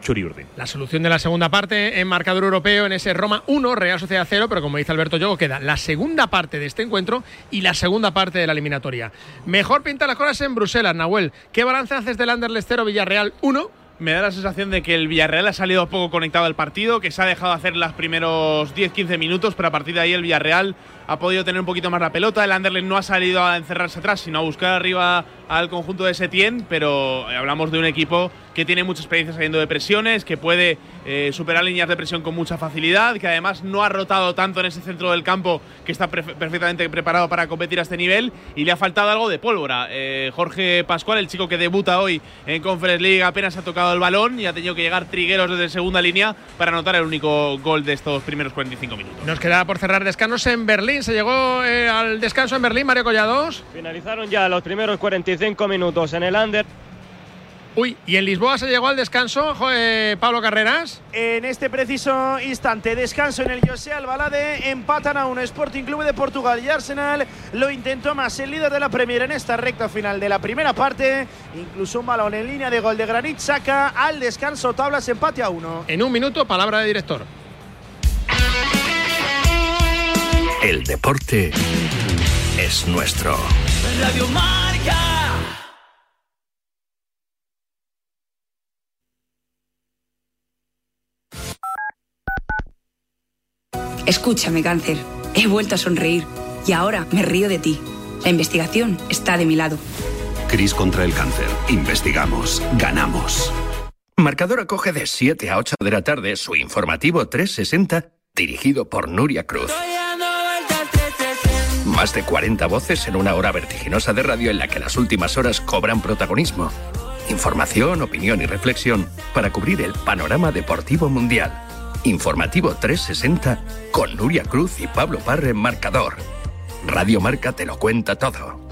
Speaker 10: Churi Urdin.
Speaker 2: La solución de la segunda parte en marcador europeo en ese Roma 1, Real Sociedad 0, pero como dice Alberto Yogo, queda la segunda parte de este encuentro y la segunda parte de la eliminatoria. Mejor pinta las cosas en Bruselas, Nahuel. ¿Qué balance haces del Anderlecht 0, Villarreal 1?
Speaker 9: Me da la sensación de que el Villarreal ha salido poco conectado al partido, que se ha dejado hacer los primeros 10-15 minutos, pero a partir de ahí el Villarreal ha podido tener un poquito más la pelota. El Anderlecht no ha salido a encerrarse atrás, sino a buscar arriba al conjunto de Setién, pero hablamos de un equipo que tiene mucha experiencia saliendo de presiones, que puede eh, superar líneas de presión con mucha facilidad, que además no ha rotado tanto en ese centro del campo, que está perfe- perfectamente preparado para competir a este nivel, y le ha faltado algo de pólvora. Eh, Jorge Pascual, el chico que debuta hoy en Conference League, apenas ha tocado el balón y ha tenido que llegar Trigueros desde segunda línea para anotar el único gol de estos primeros 45 minutos.
Speaker 2: Nos queda por cerrar descansos en Berlín. Se llegó eh, al descanso en Berlín, Mario Collados.
Speaker 5: Finalizaron ya los primeros 45 minutos en el under.
Speaker 2: Uy, ¿y en Lisboa se llegó al descanso, Pablo Carreras?
Speaker 6: En este preciso instante, descanso en el José Albalade, empatan a un Sporting Club de Portugal y Arsenal lo intentó más el líder de la Premier en esta recta final de la primera parte, incluso un balón en línea de gol de Granit saca al descanso, tablas empate a uno.
Speaker 2: En un minuto, palabra de director.
Speaker 18: El deporte es nuestro.
Speaker 19: Radio Marca.
Speaker 20: Escúchame, cáncer. He vuelto a sonreír y ahora me río de ti. La investigación está de mi lado.
Speaker 18: Cris contra el cáncer. Investigamos. Ganamos. Marcador acoge de 7 a 8 de la tarde su informativo 360 dirigido por Nuria Cruz. Más de 40 voces en una hora vertiginosa de radio en la que las últimas horas cobran protagonismo. Información, opinión y reflexión para cubrir el panorama deportivo mundial. Informativo 360 con Nuria Cruz y Pablo Parre Marcador. Radio Marca te lo cuenta todo.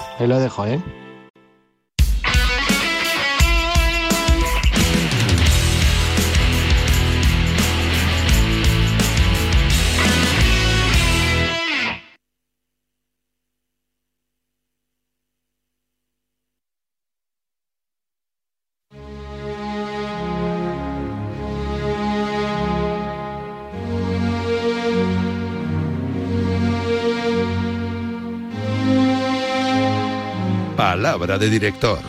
Speaker 21: ahí lo dejo, ¿eh?
Speaker 22: De director.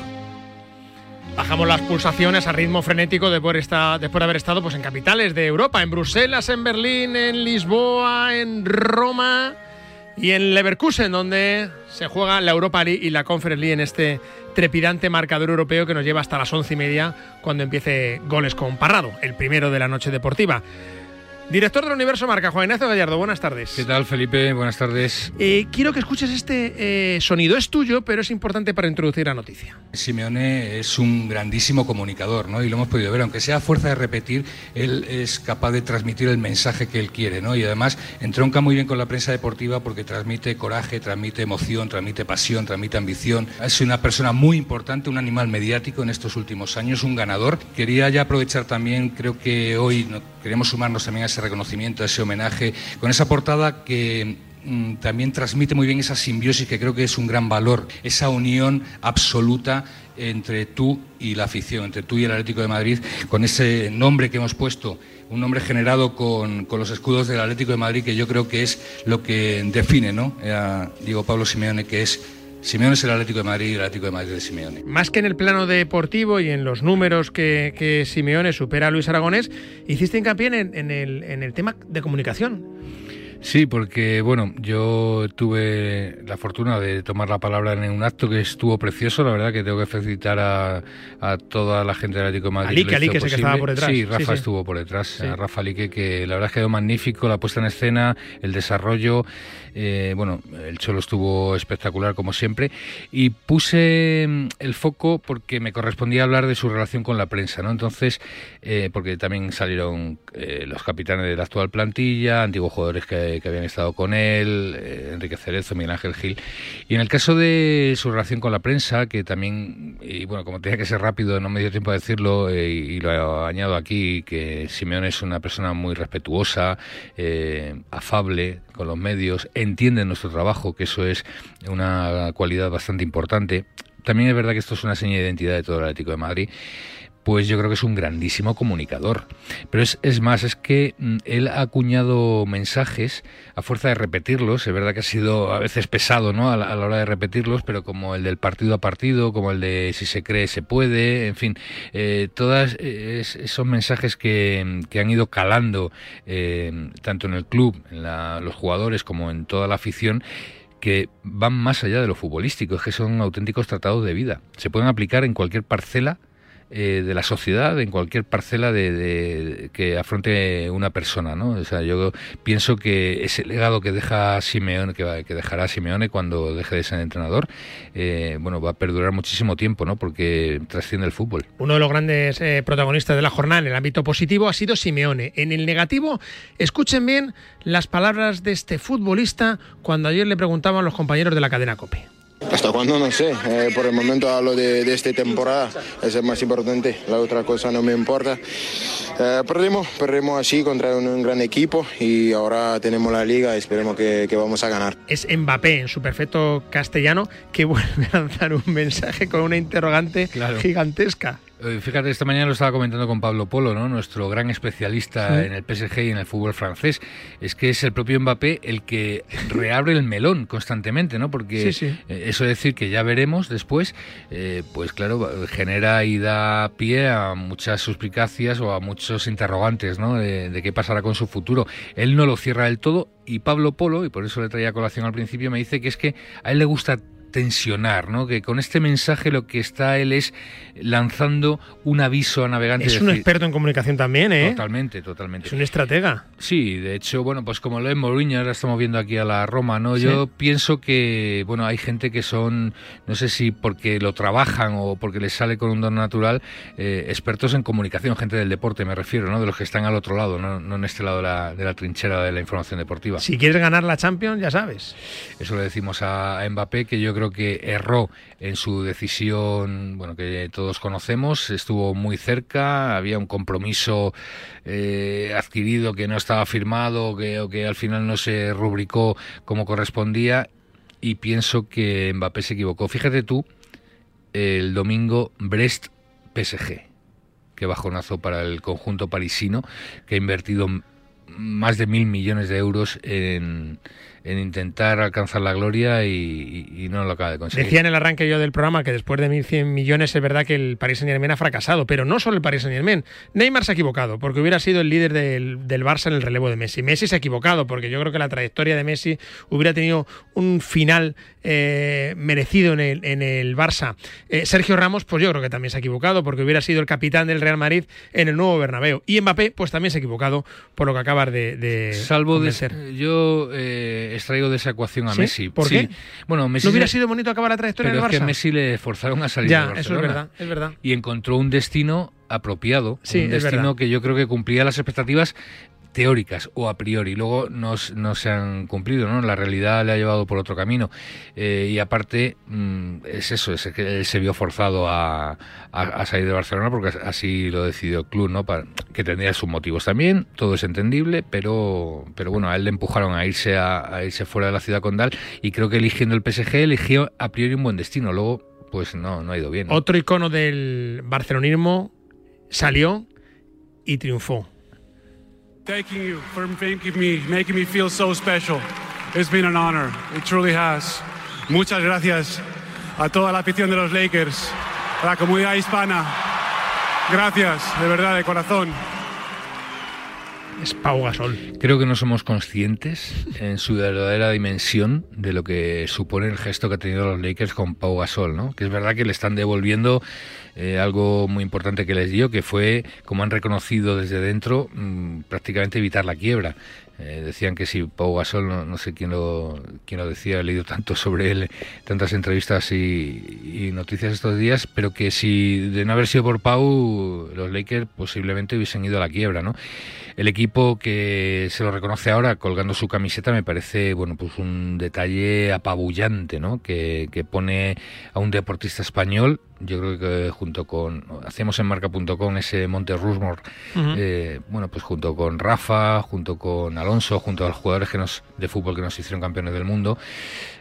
Speaker 2: Bajamos las pulsaciones a ritmo frenético después, esta- después de haber estado pues, en capitales de Europa, en Bruselas, en Berlín, en Lisboa, en Roma y en Leverkusen, donde se juega la Europa League y la Conference League en este trepidante marcador europeo que nos lleva hasta las once y media cuando empiece goles con Parrado, el primero de la noche deportiva. Director del Universo Marca, Juan Ignacio Gallardo, buenas tardes.
Speaker 23: ¿Qué tal, Felipe? Buenas tardes.
Speaker 2: Eh, quiero que escuches este eh, sonido, es tuyo, pero es importante para introducir la noticia.
Speaker 23: Simeone es un grandísimo comunicador, ¿no? Y lo hemos podido ver, aunque sea a fuerza de repetir, él es capaz de transmitir el mensaje que él quiere, ¿no? Y además entronca muy bien con la prensa deportiva porque transmite coraje, transmite emoción, transmite pasión, transmite ambición. Es una persona muy importante, un animal mediático en estos últimos años, un ganador. Quería ya aprovechar también, creo que hoy queremos sumarnos también a ese reconocimiento, ese homenaje, con esa portada que mm, también transmite muy bien esa simbiosis que creo que es un gran valor, esa unión absoluta entre tú y la afición, entre tú y el Atlético de Madrid, con ese nombre que hemos puesto, un nombre generado con, con los escudos del Atlético de Madrid, que yo creo que es lo que define, ¿no? A Diego Pablo Simeone, que es Simeone es el Atlético de Madrid y el Atlético de Madrid de Simeone.
Speaker 2: Más que en el plano deportivo y en los números que, que Simeone supera a Luis Aragonés, hiciste hincapié en el, en el tema de comunicación.
Speaker 23: Sí, porque bueno, yo tuve la fortuna de tomar la palabra en un acto que estuvo precioso, la verdad que tengo que felicitar a, a toda la gente del Atlético de Madrid.
Speaker 2: A Lique,
Speaker 23: lo
Speaker 2: a Lique
Speaker 23: hizo
Speaker 2: sé que estaba por detrás.
Speaker 23: Sí, Rafa
Speaker 2: sí.
Speaker 23: estuvo por detrás,
Speaker 2: Sí.
Speaker 23: a Rafa Lique que la verdad quedó magnífico, la puesta en escena, el desarrollo, eh, bueno, el cholo estuvo espectacular como siempre y puse mm, el foco porque me correspondía hablar de su relación con la prensa, ¿no? Entonces, eh, porque también salieron eh, los capitanes de la actual plantilla, antiguos jugadores que, que habían estado con él, eh, Enrique Cerezo, Miguel Ángel Gil. Y en el caso de su relación con la prensa, que también, y bueno, como tenía que ser rápido, no me dio tiempo a decirlo, eh, y lo añado aquí, que Simeone es una persona muy respetuosa, eh, afable con los medios, entiende nuestro trabajo, que eso es una cualidad bastante importante. También es verdad que esto es una seña de identidad de todo el Atlético de Madrid pues yo creo que es un grandísimo comunicador. Pero es, es más, es que mm, él ha acuñado mensajes a fuerza de repetirlos. Es verdad que ha sido a veces pesado ¿no? a, la, hora de repetirlos, pero como el del partido a partido, como el de si se cree se puede, en fin, eh, todas eh, es- son mensajes que, que han ido calando eh, tanto en el club, en la- los jugadores, como en toda la afición que van más allá de lo futbolístico, es que son auténticos tratados de vida. Se pueden aplicar en cualquier parcela eh, de la sociedad, en cualquier parcela de, que afronte una persona, ¿no? O sea, yo pienso que ese legado que deja Simeone, que, que dejará Simeone cuando deje de ser entrenador, eh, bueno, va a perdurar muchísimo tiempo, ¿no? Porque trasciende el fútbol.
Speaker 2: Uno de los grandes eh, protagonistas de la jornada en el ámbito positivo ha sido Simeone. En el negativo, escuchen bien las palabras de este futbolista cuando ayer le preguntaban los compañeros de la cadena COPE.
Speaker 24: Hasta cuándo no sé, Eh, por el momento hablo de, de esta temporada, es el más importante, la otra cosa no me importa. Eh, perdimos, perdimos así contra un, un gran equipo y ahora tenemos la liga y esperemos que, que vamos a ganar.
Speaker 2: Es Mbappé en su perfecto castellano que vuelve a lanzar un mensaje con una interrogante gigantesca.
Speaker 23: Eh, Fíjate, esta mañana lo estaba comentando con Pablo Polo, ¿no? nuestro gran especialista
Speaker 2: Sí.
Speaker 23: en el PSG y en el fútbol francés. Es que es el propio Mbappé el que reabre el melón constantemente, ¿no? Porque
Speaker 2: Sí, sí.
Speaker 23: eh, eso de decir que ya veremos después, eh, pues claro, genera y da pie a muchas suspicacias o a muchos interrogantes, ¿no? De, de qué pasará con su futuro. Él no lo cierra del todo y Pablo Polo, y por eso le traía colación al principio, me dice que es que a él le gusta tensionar, ¿no? Que con este mensaje lo que está él es lanzando un aviso a navegantes.
Speaker 2: Es un experto en comunicación también, ¿eh?
Speaker 23: Totalmente, totalmente.
Speaker 2: Es un estratega.
Speaker 23: Sí, de hecho, bueno, pues como lo es Mourinho, ahora estamos viendo aquí a la Roma, ¿no? Yo pienso que, bueno, hay gente que son, no sé si porque lo trabajan o porque les sale con un don natural, eh, expertos en comunicación, gente del deporte me refiero, ¿no? De los que están al otro lado, no, no en este lado de la, de la trinchera de la información deportiva.
Speaker 2: Si quieres ganar la Champions, ya sabes.
Speaker 23: Eso le decimos a, a Mbappé, que yo creo que erró en su decisión, bueno, que todos conocemos, estuvo muy cerca, había un compromiso eh, adquirido que no estaba firmado, que, o que al final no se rubricó como correspondía, y pienso que Mbappé se equivocó. Fíjate tú, el domingo Brest-PSG, que bajonazo para el conjunto parisino, que ha invertido más de mil millones de euros en, en intentar alcanzar la gloria y, y- y no lo acaba de conseguir.
Speaker 2: Decía en el arranque yo del programa que después de 1.100 millones es verdad que el Paris Saint Germain ha fracasado, pero no solo el Paris Saint Germain. Neymar se ha equivocado porque hubiera sido el líder del, del Barça en el relevo de Messi. Messi se ha equivocado porque yo creo que la trayectoria de Messi hubiera tenido un final eh, merecido en el, en el Barça. Eh, Sergio Ramos, pues yo creo que también se ha equivocado porque hubiera sido el capitán del Real Madrid en el nuevo Bernabéu. Y Mbappé, pues también se ha equivocado por lo que acabas de, de
Speaker 23: Salvo de,
Speaker 2: convencer.
Speaker 23: yo eh, extraigo de esa ecuación a
Speaker 2: ¿Sí?
Speaker 23: Messi.
Speaker 2: ¿Por
Speaker 23: Sí.
Speaker 2: qué?
Speaker 23: Bueno, Messi
Speaker 2: ¿No hubiera sido bonito acabar la trayectoria
Speaker 23: pero
Speaker 2: del
Speaker 23: es
Speaker 2: Barça?
Speaker 23: que a Messi le forzaron a salir
Speaker 2: Ya,
Speaker 23: de
Speaker 2: eso es
Speaker 23: Barcelona.
Speaker 2: verdad, es verdad.
Speaker 23: Y encontró un destino apropiado,
Speaker 2: Sí,
Speaker 23: un
Speaker 2: es
Speaker 23: destino que yo creo que cumplía las expectativas teóricas o a priori, luego no, no se han cumplido, ¿no? La realidad le ha llevado por otro camino. Eh, y aparte, mm, es eso, es que se vio forzado a, a- salir de Barcelona porque así lo decidió el club, ¿no? Para- que tendría sus motivos también, todo es entendible, pero, pero bueno, a él le empujaron a irse, a, irse fuera de la ciudad condal y creo que eligiendo el PSG eligió a priori un buen destino, luego pues no, no ha ido bien.
Speaker 2: Otro icono del barcelonismo salió y triunfó.
Speaker 25: Thanking you for making me, making me feel so special. It's been an honor. It truly has. Muchas gracias a toda la afición de los Lakers, a la comunidad hispana. Gracias, de verdad, de corazón.
Speaker 2: Es Pau Gasol.
Speaker 23: Creo que no somos conscientes en su verdadera dimensión de lo que supone el gesto que ha tenido los Lakers con Pau Gasol, ¿no? Que es verdad que le están devolviendo eh, algo muy importante que les dio, que fue, como han reconocido desde dentro, mm, prácticamente evitar la quiebra. Eh, decían que si Pau Gasol, no, no sé quién lo, quién lo decía, he leído tanto sobre él, tantas entrevistas y, y noticias estos días, pero que si de no haber sido por Pau, los Lakers posiblemente hubiesen ido a la quiebra, ¿no? El equipo que se lo reconoce ahora colgando su camiseta me parece, bueno, pues un detalle apabullante, ¿no? Que, que pone a un deportista español yo creo que junto con, hacemos en marca.com ese Monte Rushmore, eh, bueno, pues junto con Rafa, junto con Alonso, junto a los jugadores que nos, de fútbol que nos hicieron campeones del mundo,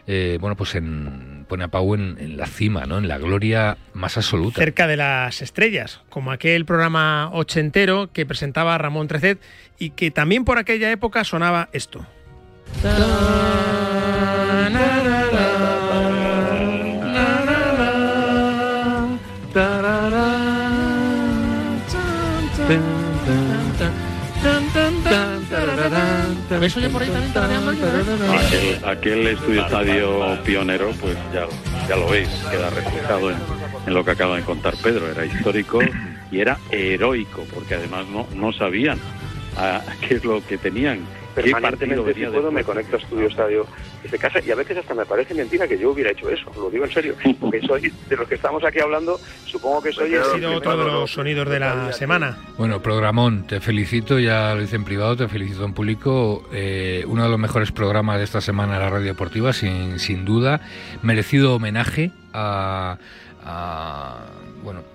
Speaker 23: eh, bueno, pues en, pone a Pau en, en la cima, ¿no? En la gloria más absoluta.
Speaker 2: cerca de las estrellas, como aquel programa ochentero que presentaba Ramón Trecet y que también por aquella época sonaba esto.
Speaker 26: Aquel, estudio estadio pionero, pues ya, ya lo veis, queda reflejado en, lo que acaba de contar Pedro. Era histórico y era heroico, porque además no, no sabían qué es lo que tenían. ¿Qué partido
Speaker 27: Permanentemente, si puedo, me conecto a Estudio Estadio desde casa y a veces hasta me parece mentira que yo hubiera hecho eso, lo digo en serio, porque soy de los que estamos aquí hablando, supongo que soy
Speaker 2: Ha sido otro de los sonidos de la semana.
Speaker 23: Bueno, programón, te felicito, ya lo hice en privado, te felicito en público. eh, uno de los mejores programas de esta semana de la radio deportiva, sin, sin duda. Merecido homenaje a.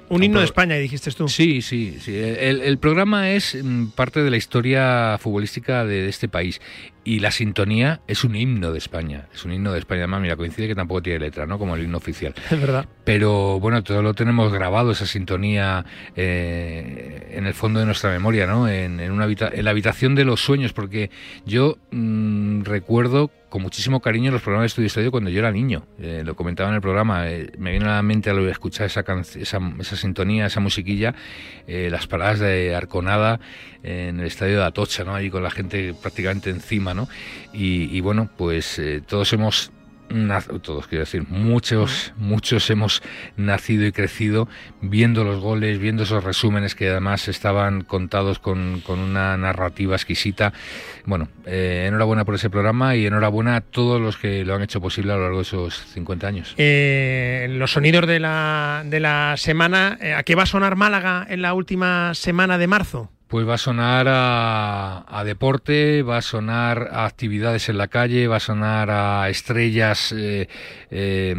Speaker 2: Un himno de España, dijiste tú.
Speaker 23: Sí, sí, sí. El, el programa es mm, parte de la historia futbolística de, de este país. Y la sintonía es un himno de España. Es un himno de España. Además, mira, coincide que tampoco tiene letra, ¿no? Como el himno oficial.
Speaker 2: Es verdad.
Speaker 23: Pero bueno, todo lo tenemos grabado, esa sintonía eh, en el fondo de nuestra memoria, ¿no? En, en una habita- en la habitación de los sueños, porque yo mm, recuerdo con muchísimo cariño los programas de Estudio Estadio cuando yo era niño. Eh, lo comentaba en el programa, eh, me viene a la mente al escuchar esa, esa, esa sintonía, esa musiquilla, las paradas de Arconada en el estadio de Atocha, ¿no? Allí con la gente prácticamente encima, ¿no? Y, y bueno, pues eh, todos hemos todos quiero decir, muchos, muchos hemos nacido y crecido viendo los goles, viendo esos resúmenes que además estaban contados con, con una narrativa exquisita. Bueno, eh, enhorabuena por ese programa y enhorabuena a todos los que lo han hecho posible a lo largo de esos 50 años.
Speaker 2: Eh, los sonidos de la, de la semana. ¿A qué va a sonar Málaga en la última semana de marzo?
Speaker 23: Pues va a sonar a, deporte, va a sonar a actividades en la calle, va a sonar a estrellas eh, eh,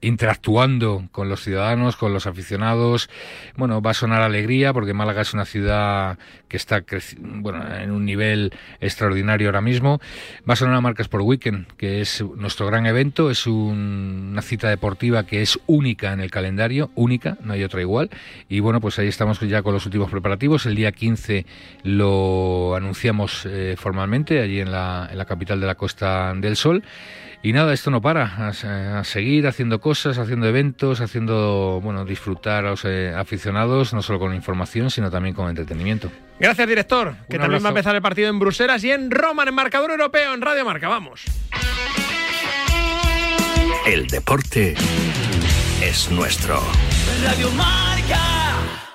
Speaker 23: interactuando con los ciudadanos, con los aficionados. Bueno, va a sonar alegría porque Málaga es una ciudad que está bueno, en un nivel extraordinario ahora mismo. Va a sonar a Marcas por Weekend, que es nuestro gran evento, es un- una cita deportiva que es única en el calendario, única, no hay otra igual. Y bueno, pues ahí estamos ya con los últimos preparativos. El día 15 lo anunciamos eh, formalmente allí en la, en la capital de la Costa del Sol. Y nada, esto no para, a, se- a seguir haciendo cosas, haciendo eventos, haciendo, bueno, disfrutar a los eh, aficionados, no solo con información, sino también con entretenimiento.
Speaker 2: Gracias, director. Que
Speaker 23: Un
Speaker 2: también va a empezar el partido en Bruselas y en Roma, en marcador europeo, en Radio Marca. Vamos.
Speaker 18: El deporte es nuestro.
Speaker 19: Radio Marca.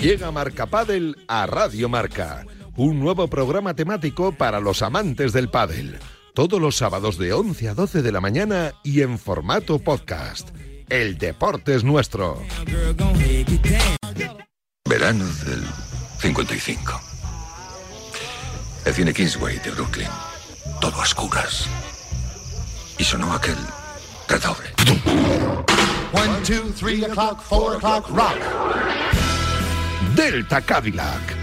Speaker 22: Llega Marca Padel a Radio Marca, un nuevo programa temático para los amantes del pádel. Todos los sábados de 11 a 12 de la mañana y en formato podcast. El deporte es nuestro.
Speaker 28: Verano del 55. El cine Kingsway de Brooklyn. Todo a oscuras. Y sonó aquel redoble.
Speaker 22: One, two, three o'clock, four o'clock, rock. Delta Cadillac.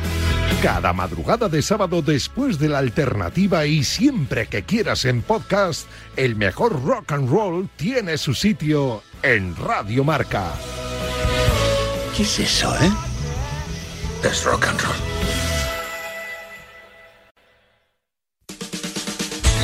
Speaker 22: Cada madrugada de sábado después de la alternativa y siempre que quieras en podcast, el mejor rock and roll tiene su sitio en Radio Marca.
Speaker 28: ¿Qué es eso, eh? Es rock and roll.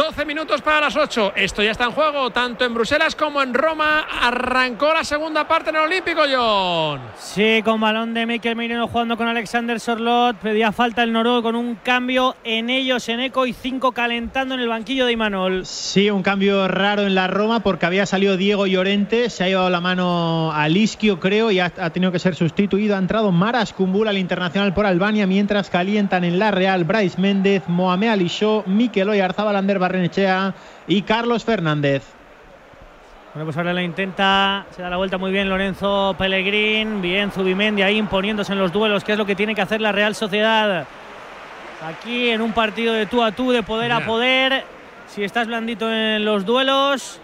Speaker 2: 12 minutos para las 8. Esto ya está en juego, tanto en Bruselas como en Roma. Arrancó la segunda parte en el Olímpico, John.
Speaker 1: Sí, con balón de Mikel Merino jugando con Alexander Sorlot. Pedía falta el noruego con un cambio en ellos, en Eco y 5 calentando en el banquillo de Imanol.
Speaker 8: Sí, un cambio raro en la Roma porque había salido Diego Llorente. Se ha llevado la mano a Lischio, creo, y ha, ha tenido que ser sustituido. Ha entrado Maras Kumbula, el internacional por Albania, mientras calientan en la Real Bryce Méndez, Mohamed Ali Show, Mikel Oyarzabalander Barrenechea y Carlos Fernández.
Speaker 1: Bueno, pues ahora la intenta, se da la vuelta muy bien Lorenzo Pellegrín, bien Zubimendi ahí imponiéndose en los duelos, que es lo que tiene que hacer la Real Sociedad. Aquí en un partido de tú a tú, de poder a poder, si estás blandito en los duelos,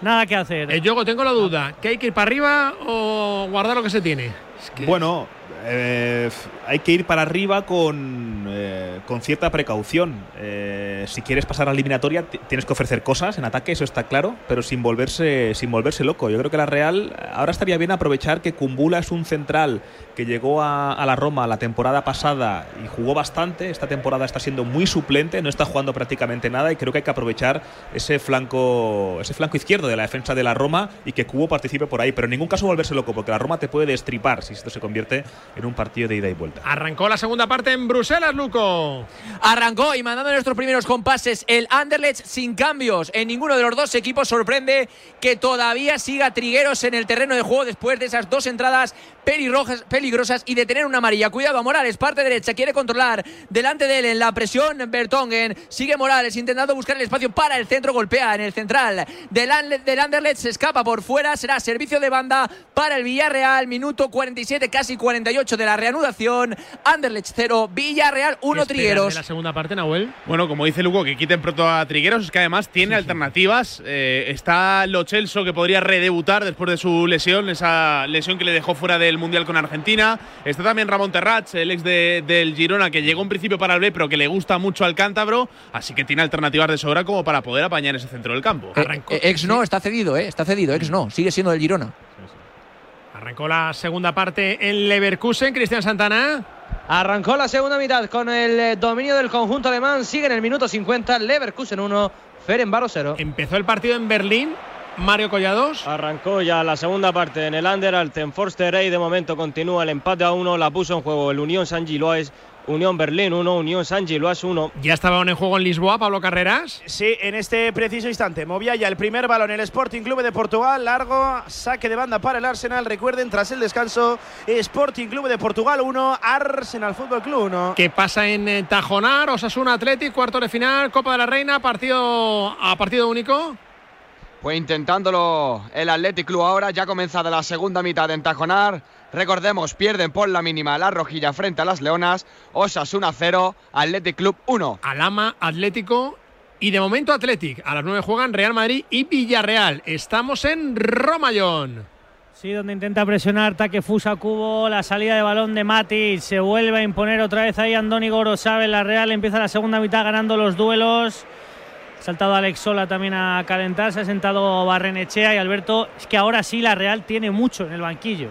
Speaker 1: nada que hacer.
Speaker 2: El juego tengo la duda, ¿que hay que ir para arriba o guardar lo que se tiene?
Speaker 10: Bueno, eh, hay que ir para arriba con, eh, con cierta precaución. Eh, si quieres pasar a la eliminatoria, tienes que ofrecer cosas en ataque, eso está claro, pero sin volverse, sin volverse loco. Yo creo que la Real ahora estaría bien aprovechar que Kumbula es un central que llegó a, a la Roma la temporada pasada y jugó bastante. Esta temporada está siendo muy suplente, no está jugando prácticamente nada y creo que hay que aprovechar ese flanco, ese flanco izquierdo de la defensa de la Roma y que Cubo participe por ahí. Pero en ningún caso volverse loco, porque la Roma te puede destripar si esto se convierte en un partido de ida y vuelta.
Speaker 2: Arrancó la segunda parte en Bruselas, Luco.
Speaker 3: Arrancó y mandando nuestros primeros compases el Anderlecht sin cambios. En ninguno de los dos equipos sorprende que todavía siga Trigueros en el terreno de juego después de esas dos entradas pelirrojas- peligrosas y de tener una amarilla. Cuidado a Morales, parte derecha, quiere controlar delante de él en la presión Bertongen. Sigue Morales intentando buscar el espacio para el centro, golpea en el central del, del Anderlecht, se escapa por fuera, será servicio de banda para el Villarreal, minuto 47, casi 48 de la reanudación. Anderlecht 0, Villarreal 1,
Speaker 2: ¿Qué esperas
Speaker 3: Trigueros.
Speaker 2: de la segunda parte, Nahuel?
Speaker 9: Bueno, como dice Lugo, que quiten pronto a Trigueros, es que además tiene alternativas. Eh, está Lo Celso, que podría redebutar después de su lesión, esa lesión que le dejó fuera del Mundial con Argentina. Está también Ramón Terrats, el ex de- del Girona, que llegó en principio para el B, pero que le gusta mucho al cántabro. Así que tiene alternativas de sobra como para poder apañar ese centro del campo.
Speaker 3: Eh, eh, ex no, está cedido, eh, está cedido, ex no, sigue siendo del Girona.
Speaker 2: Arrancó la segunda parte en Leverkusen, Cristian Santana.
Speaker 5: Arrancó la segunda mitad con el eh, dominio del conjunto alemán. Sigue en el minuto 50. Leverkusen 1, Ferenbaro 0.
Speaker 2: Empezó el partido en Berlín. Mario Collados.
Speaker 5: Arrancó ya la segunda parte en el Anderlecht Forster y de momento continúa el empate a 1. La puso en juego el Unión San Gilois. Unión Berlín 1, Unión San Gilois 1.
Speaker 2: Ya estaba en juego en Lisboa, Pablo Carreras.
Speaker 6: Sí, en este preciso instante. Movía ya el primer balón el Sporting Club de Portugal. Largo saque de banda para el Arsenal. Recuerden, tras el descanso, Sporting Club de Portugal 1, Arsenal Fútbol Club 1.
Speaker 2: ¿Qué pasa en eh, Tajonar? Osasuna Athletic, cuarto de final, Copa de la Reina, partido a partido único.
Speaker 7: Pues intentándolo el Athletic Club ahora, ya comenzada la segunda mitad en Tajonar. Recordemos, pierden por la mínima la rojilla frente a las Leonas. Osasuna 0, Athletic Club 1.
Speaker 2: Alama, Atlético y de momento Athletic. A las 9 juegan Real Madrid y Villarreal. Estamos en Romallón.
Speaker 1: Sí, donde intenta presionar Takefusa Cubo, la salida de balón de Matic, se vuelve a imponer otra vez ahí Andoni Gorosabe, la Real empieza la segunda mitad ganando los duelos. Ha saltado Alex Sola también a calentar, se ha sentado Barrenechea y Alberto, es que ahora sí la Real tiene mucho en el banquillo.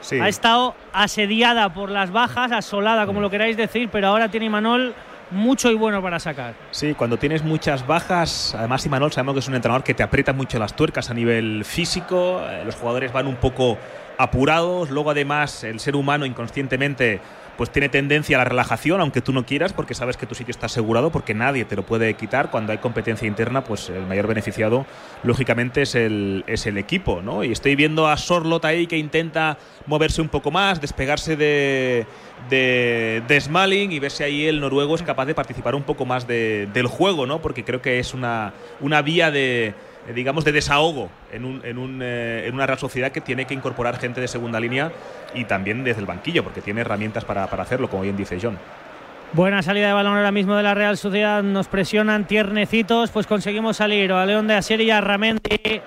Speaker 10: Sí.
Speaker 1: Ha estado asediada por las bajas, asolada como lo queráis decir, pero ahora tiene Imanol mucho y bueno para sacar.
Speaker 10: Sí, cuando tienes muchas bajas, además Imanol sabemos que es un entrenador que te aprieta mucho las tuercas a nivel físico, eh, los jugadores van un poco apurados, luego además el ser humano inconscientemente pues tiene tendencia a la relajación, aunque tú no quieras, porque sabes que tu sitio está asegurado, porque nadie te lo puede quitar. Cuando hay competencia interna, pues el mayor beneficiado, lógicamente, es el, es el equipo, ¿no? Y estoy viendo a Sorlot ahí que intenta moverse un poco más, despegarse de, de, de Smalling y ver si ahí el noruego es capaz de participar un poco más de- del juego, ¿no? Porque creo que es una, una vía de digamos, de desahogo en, un, en, un, eh, en una Real Sociedad que tiene que incorporar gente de segunda línea y también desde el banquillo, porque tiene herramientas para, para hacerlo, como bien dice John.
Speaker 1: Buena salida de balón ahora mismo de la Real Sociedad. Nos presionan tiernecitos, pues conseguimos salir. A León de Asier y a Ramendi.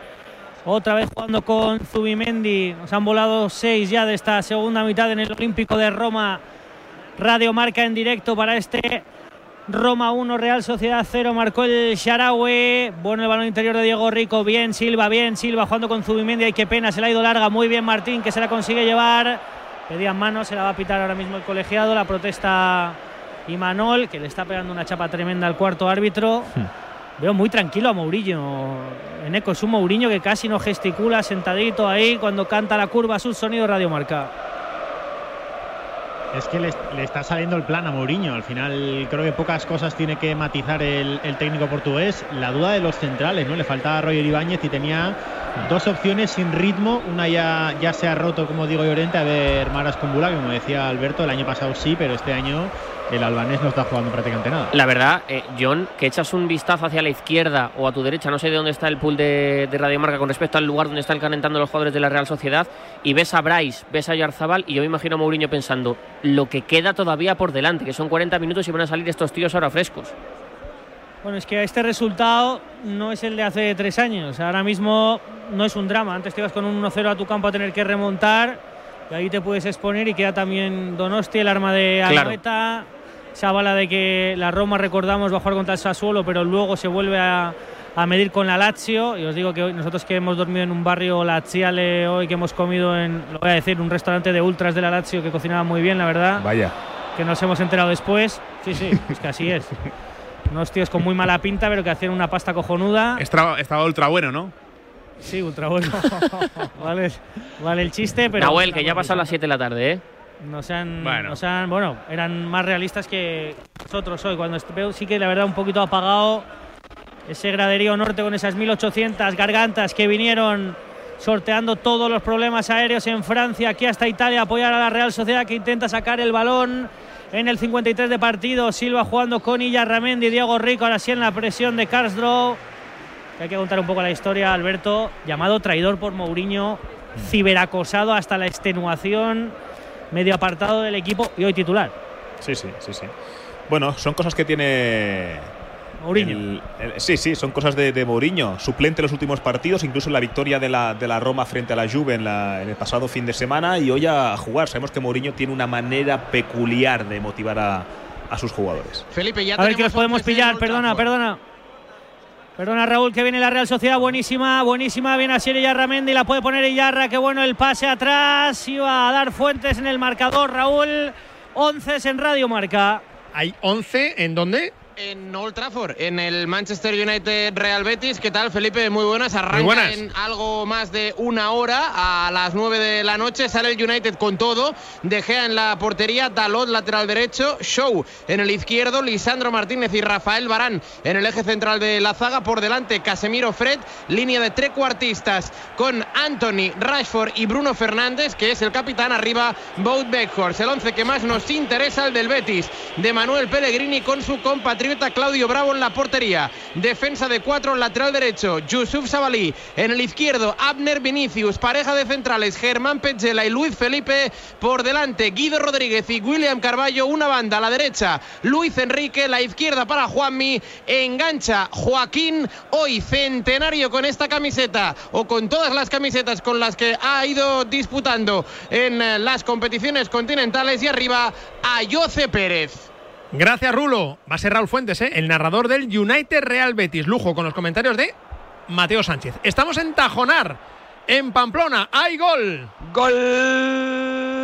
Speaker 1: Otra vez jugando con Zubimendi. Nos han volado seis ya de esta segunda mitad en el Olímpico de Roma. Radio Marca en directo para este Roma 1, Real Sociedad 0. Marcó el Sharawe. Bueno el balón interior de Diego Rico. Bien Silva, bien Silva jugando con Zubimendi. Ay, qué pena, se la ha ido larga. Muy bien Martín, que se la consigue llevar. Pedían mano, se la va a pitar ahora mismo el colegiado. La protesta y Manol, que le está pegando una chapa tremenda al cuarto árbitro. Veo muy tranquilo a Mourinho. En eco, es un Mourinho que casi no gesticula, sentadito ahí cuando canta la curva, su sonido radiomarca.
Speaker 8: Es que le, está saliendo el plan a Mourinho. Al final creo que pocas cosas tiene que matizar el, técnico portugués. La duda de los centrales, ¿no? Le faltaba a Roger Ibáñez y tenía dos opciones sin ritmo. Una ya, ya se ha roto, como digo Llorente, a ver Maras Kumbula, que como decía Alberto, el año pasado sí, pero este año el albanés no está jugando prácticamente nada.
Speaker 29: La verdad, eh, John, que echas un vistazo hacia la izquierda o a tu derecha, no sé de dónde está el pool de, de Radiomarca con respecto al lugar donde están calentando los jugadores de la Real Sociedad, y ves a Bryce, ves a Yarzabal, y yo me imagino a Mourinho pensando lo que queda todavía por delante, que son 40 minutos y van a salir estos tíos ahora frescos.
Speaker 1: Bueno, es que este resultado no es el de hace tres años. Ahora mismo no es un drama. Antes te ibas con un 1-0 a tu campo a tener que remontar. Y ahí te puedes exponer y queda también Donosti, el arma de
Speaker 29: Claro.
Speaker 1: Anoeta. Esa bala de que la Roma, recordamos, va a jugar contra el Sassuolo, pero luego se vuelve a, a medir con la Lazio. Y os digo que hoy, nosotros que hemos dormido en un barrio laziale hoy, que hemos comido en, lo voy a decir, un restaurante de ultras de la Lazio que cocinaba muy bien, la verdad
Speaker 10: Vaya.
Speaker 1: que nos hemos enterado después. Sí, sí, es que así es. Unos tíos con muy mala pinta, pero que hacían una pasta cojonuda.
Speaker 9: Estaba, estaba ultra bueno, ¿no?
Speaker 1: Sí, ultra bueno. vale, vale el chiste, pero.
Speaker 29: Nahuel, que ya ha pasado las 7 de la tarde, ¿eh?
Speaker 1: No sean,
Speaker 9: Bueno.
Speaker 1: bueno, eran más realistas que nosotros hoy. Cuando veo, sí que la verdad un poquito apagado ese graderío norte con esas 1800 gargantas que vinieron sorteando todos los problemas aéreos en Francia, aquí hasta Italia, apoyar a la Real Sociedad que intenta sacar el balón en el 53 de partido. Silva jugando con Illarramendi, Diego Rico, ahora sí en la presión de Karsdorp. Que hay que contar un poco la historia, Alberto, llamado traidor por Mourinho, ciberacosado hasta la extenuación, medio apartado del equipo y hoy titular.
Speaker 10: Sí, sí, sí, sí. Bueno, son cosas que tiene.
Speaker 1: Mourinho.
Speaker 10: el- el- sí, sí, son cosas de, de Mourinho. Suplente en los últimos partidos, incluso en la victoria de la, de la Roma frente a la Juve en, la- en el pasado fin de semana y hoy a jugar. Sabemos que Mourinho tiene una manera peculiar de motivar a, a sus jugadores.
Speaker 30: Felipe, ya
Speaker 1: A ver que los podemos pillar, perdona, perdona. Perdona Raúl, que viene la Real Sociedad, buenísima, buenísima, viene así Yarramendi, la puede poner Iyarra, qué bueno el pase atrás, iba a dar Fuentes en el marcador, Raúl, 11 en Radio Marca.
Speaker 2: Hay 11, ¿en dónde?
Speaker 30: En Old Trafford, en el Manchester United Real Betis. ¿Qué tal, Felipe? Muy buenas. Arranca
Speaker 2: buenas.
Speaker 30: en algo más de una hora. A las 9 de la noche sale el United con todo. De Gea en la portería, Dalot lateral derecho, Show en el izquierdo, Lisandro Martínez y Rafael Barán en el eje central de la zaga. Por delante, Casemiro Fred, línea de trecuartistas con Anthony, Rashford y Bruno Fernández, que es el capitán. Arriba, Bout Beckhorst. El 11 que más nos interesa, el del Betis, de Manuel Pellegrini con su compatriota Claudio Bravo en la portería. Defensa de cuatro, lateral derecho, Yusuf Sabalí. En el izquierdo, Abner Vinicius. Pareja de centrales, Germán Petzela y Luis Felipe. Por delante, Guido Rodríguez y William Carballo. Una banda a la derecha, Luis Enrique. La izquierda para Juanmi. Engancha Joaquín. Hoy centenario con esta camiseta o con todas las camisetas con las que ha ido disputando en eh, las competiciones continentales. Y arriba, Ayoce Pérez.
Speaker 2: Gracias, Rulo. Va a ser Raúl Fuentes, ¿eh? el narrador del United Real Betis. Lujo con los comentarios de Mateo Sánchez. Estamos en Tajonar, en Pamplona. ¡Hay gol!
Speaker 30: Gol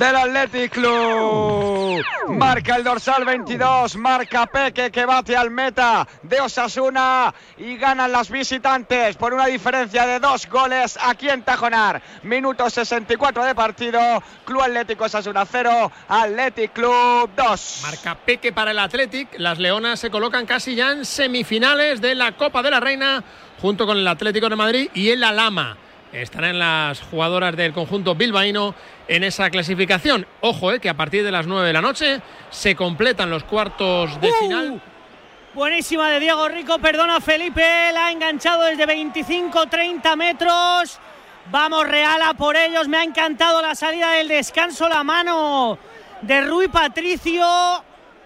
Speaker 30: del Athletic Club. Marca el dorsal 22, marca Peque que bate al meta de Osasuna y ganan las visitantes por una diferencia de dos goles aquí en Tajonar. Minuto 64 de partido, Club Atlético Osasuna 0, Athletic Club 2.
Speaker 2: Marca Peque para el Athletic. Las Leonas se colocan casi ya en semifinales de la Copa de la Reina junto con el Atlético de Madrid y el Alama. Estarán las jugadoras del conjunto bilbaíno en esa clasificación. Ojo, eh, que a partir de las 9 de la noche se completan los cuartos de
Speaker 1: Uh.
Speaker 2: final.
Speaker 1: Buenísima de Diego Rico, perdona Felipe, la ha enganchado desde 25-30 metros. Vamos Real a por ellos, me ha encantado la salida del descanso, la mano de Rui Patricio.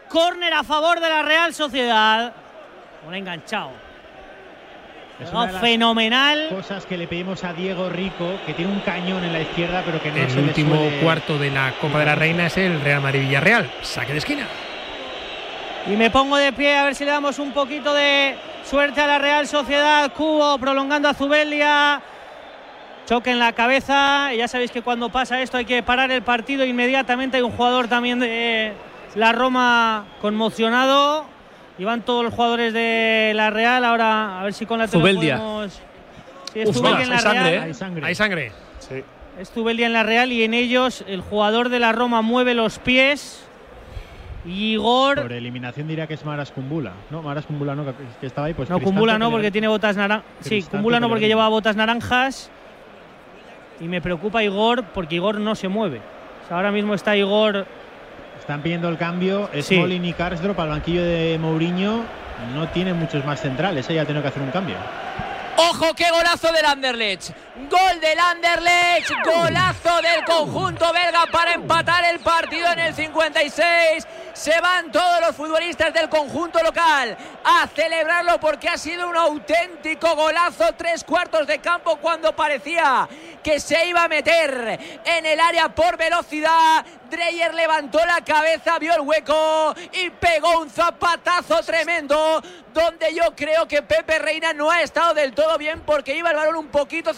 Speaker 1: Córner a favor de la Real Sociedad. Un enganchado.
Speaker 8: Las
Speaker 1: fenomenal.
Speaker 8: Cosas que le pedimos a Diego Rico, que tiene un cañón en la izquierda, pero que no se
Speaker 2: El
Speaker 8: le
Speaker 2: último
Speaker 8: suele-
Speaker 2: cuarto de la Copa de la Reina es el Real Madrid Villarreal. Saque de esquina.
Speaker 1: Y me pongo de pie a ver si le damos un poquito de suerte a la Real Sociedad. Cubo prolongando a Zubelia. Choque en la cabeza. Ya sabéis que cuando pasa esto hay que parar el partido inmediatamente. Hay un jugador también de la Roma conmocionado. Y van todos los jugadores de la Real. Ahora a ver si con la
Speaker 13: Zubeldia.
Speaker 1: podemos. Sí, es
Speaker 13: Uf,
Speaker 1: Zubeldia
Speaker 13: más,
Speaker 1: en la
Speaker 13: hay sangre. ¿eh? Hay sangre. Hay sangre.
Speaker 1: Zubeldia en la Real y en ellos el jugador de la Roma mueve los pies. Igor.
Speaker 8: Por eliminación diría que es Maras Kumbula. No, Maras Kumbula no, que, que estaba ahí. Pues
Speaker 1: No, Kumbula no, porque tiene botas naranjas. Sí, Kumbula no, porque
Speaker 8: Pellegrini.
Speaker 1: lleva botas naranjas. Y me preocupa Igor, porque Igor no se mueve. O sea, ahora mismo está Igor.
Speaker 8: Están pidiendo el cambio.
Speaker 1: Sí.
Speaker 8: Smolin y Karsdorp al banquillo de Mourinho. No tiene muchos más centrales. Ella ha tenido que hacer un cambio.
Speaker 3: ¡Ojo, qué golazo del Anderlecht! Gol del Anderlecht, golazo del conjunto belga para empatar el partido en el 56. Se van todos los futbolistas del conjunto local a celebrarlo porque ha sido un auténtico golazo. Tres cuartos de campo cuando parecía que se iba a meter en el área por velocidad. Dreyer levantó la cabeza, vio el hueco y pegó un zapatazo tremendo donde yo creo que Pepe Reina no ha estado del todo bien porque iba el balón un poquito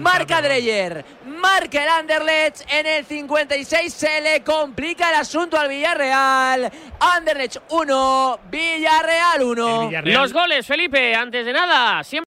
Speaker 3: Marca Dreyer, marca el Anderlecht en el 56, se le complica el asunto al Villarreal. Anderlecht 1, Villarreal 1.
Speaker 29: Los goles, Felipe, antes de nada, siempre.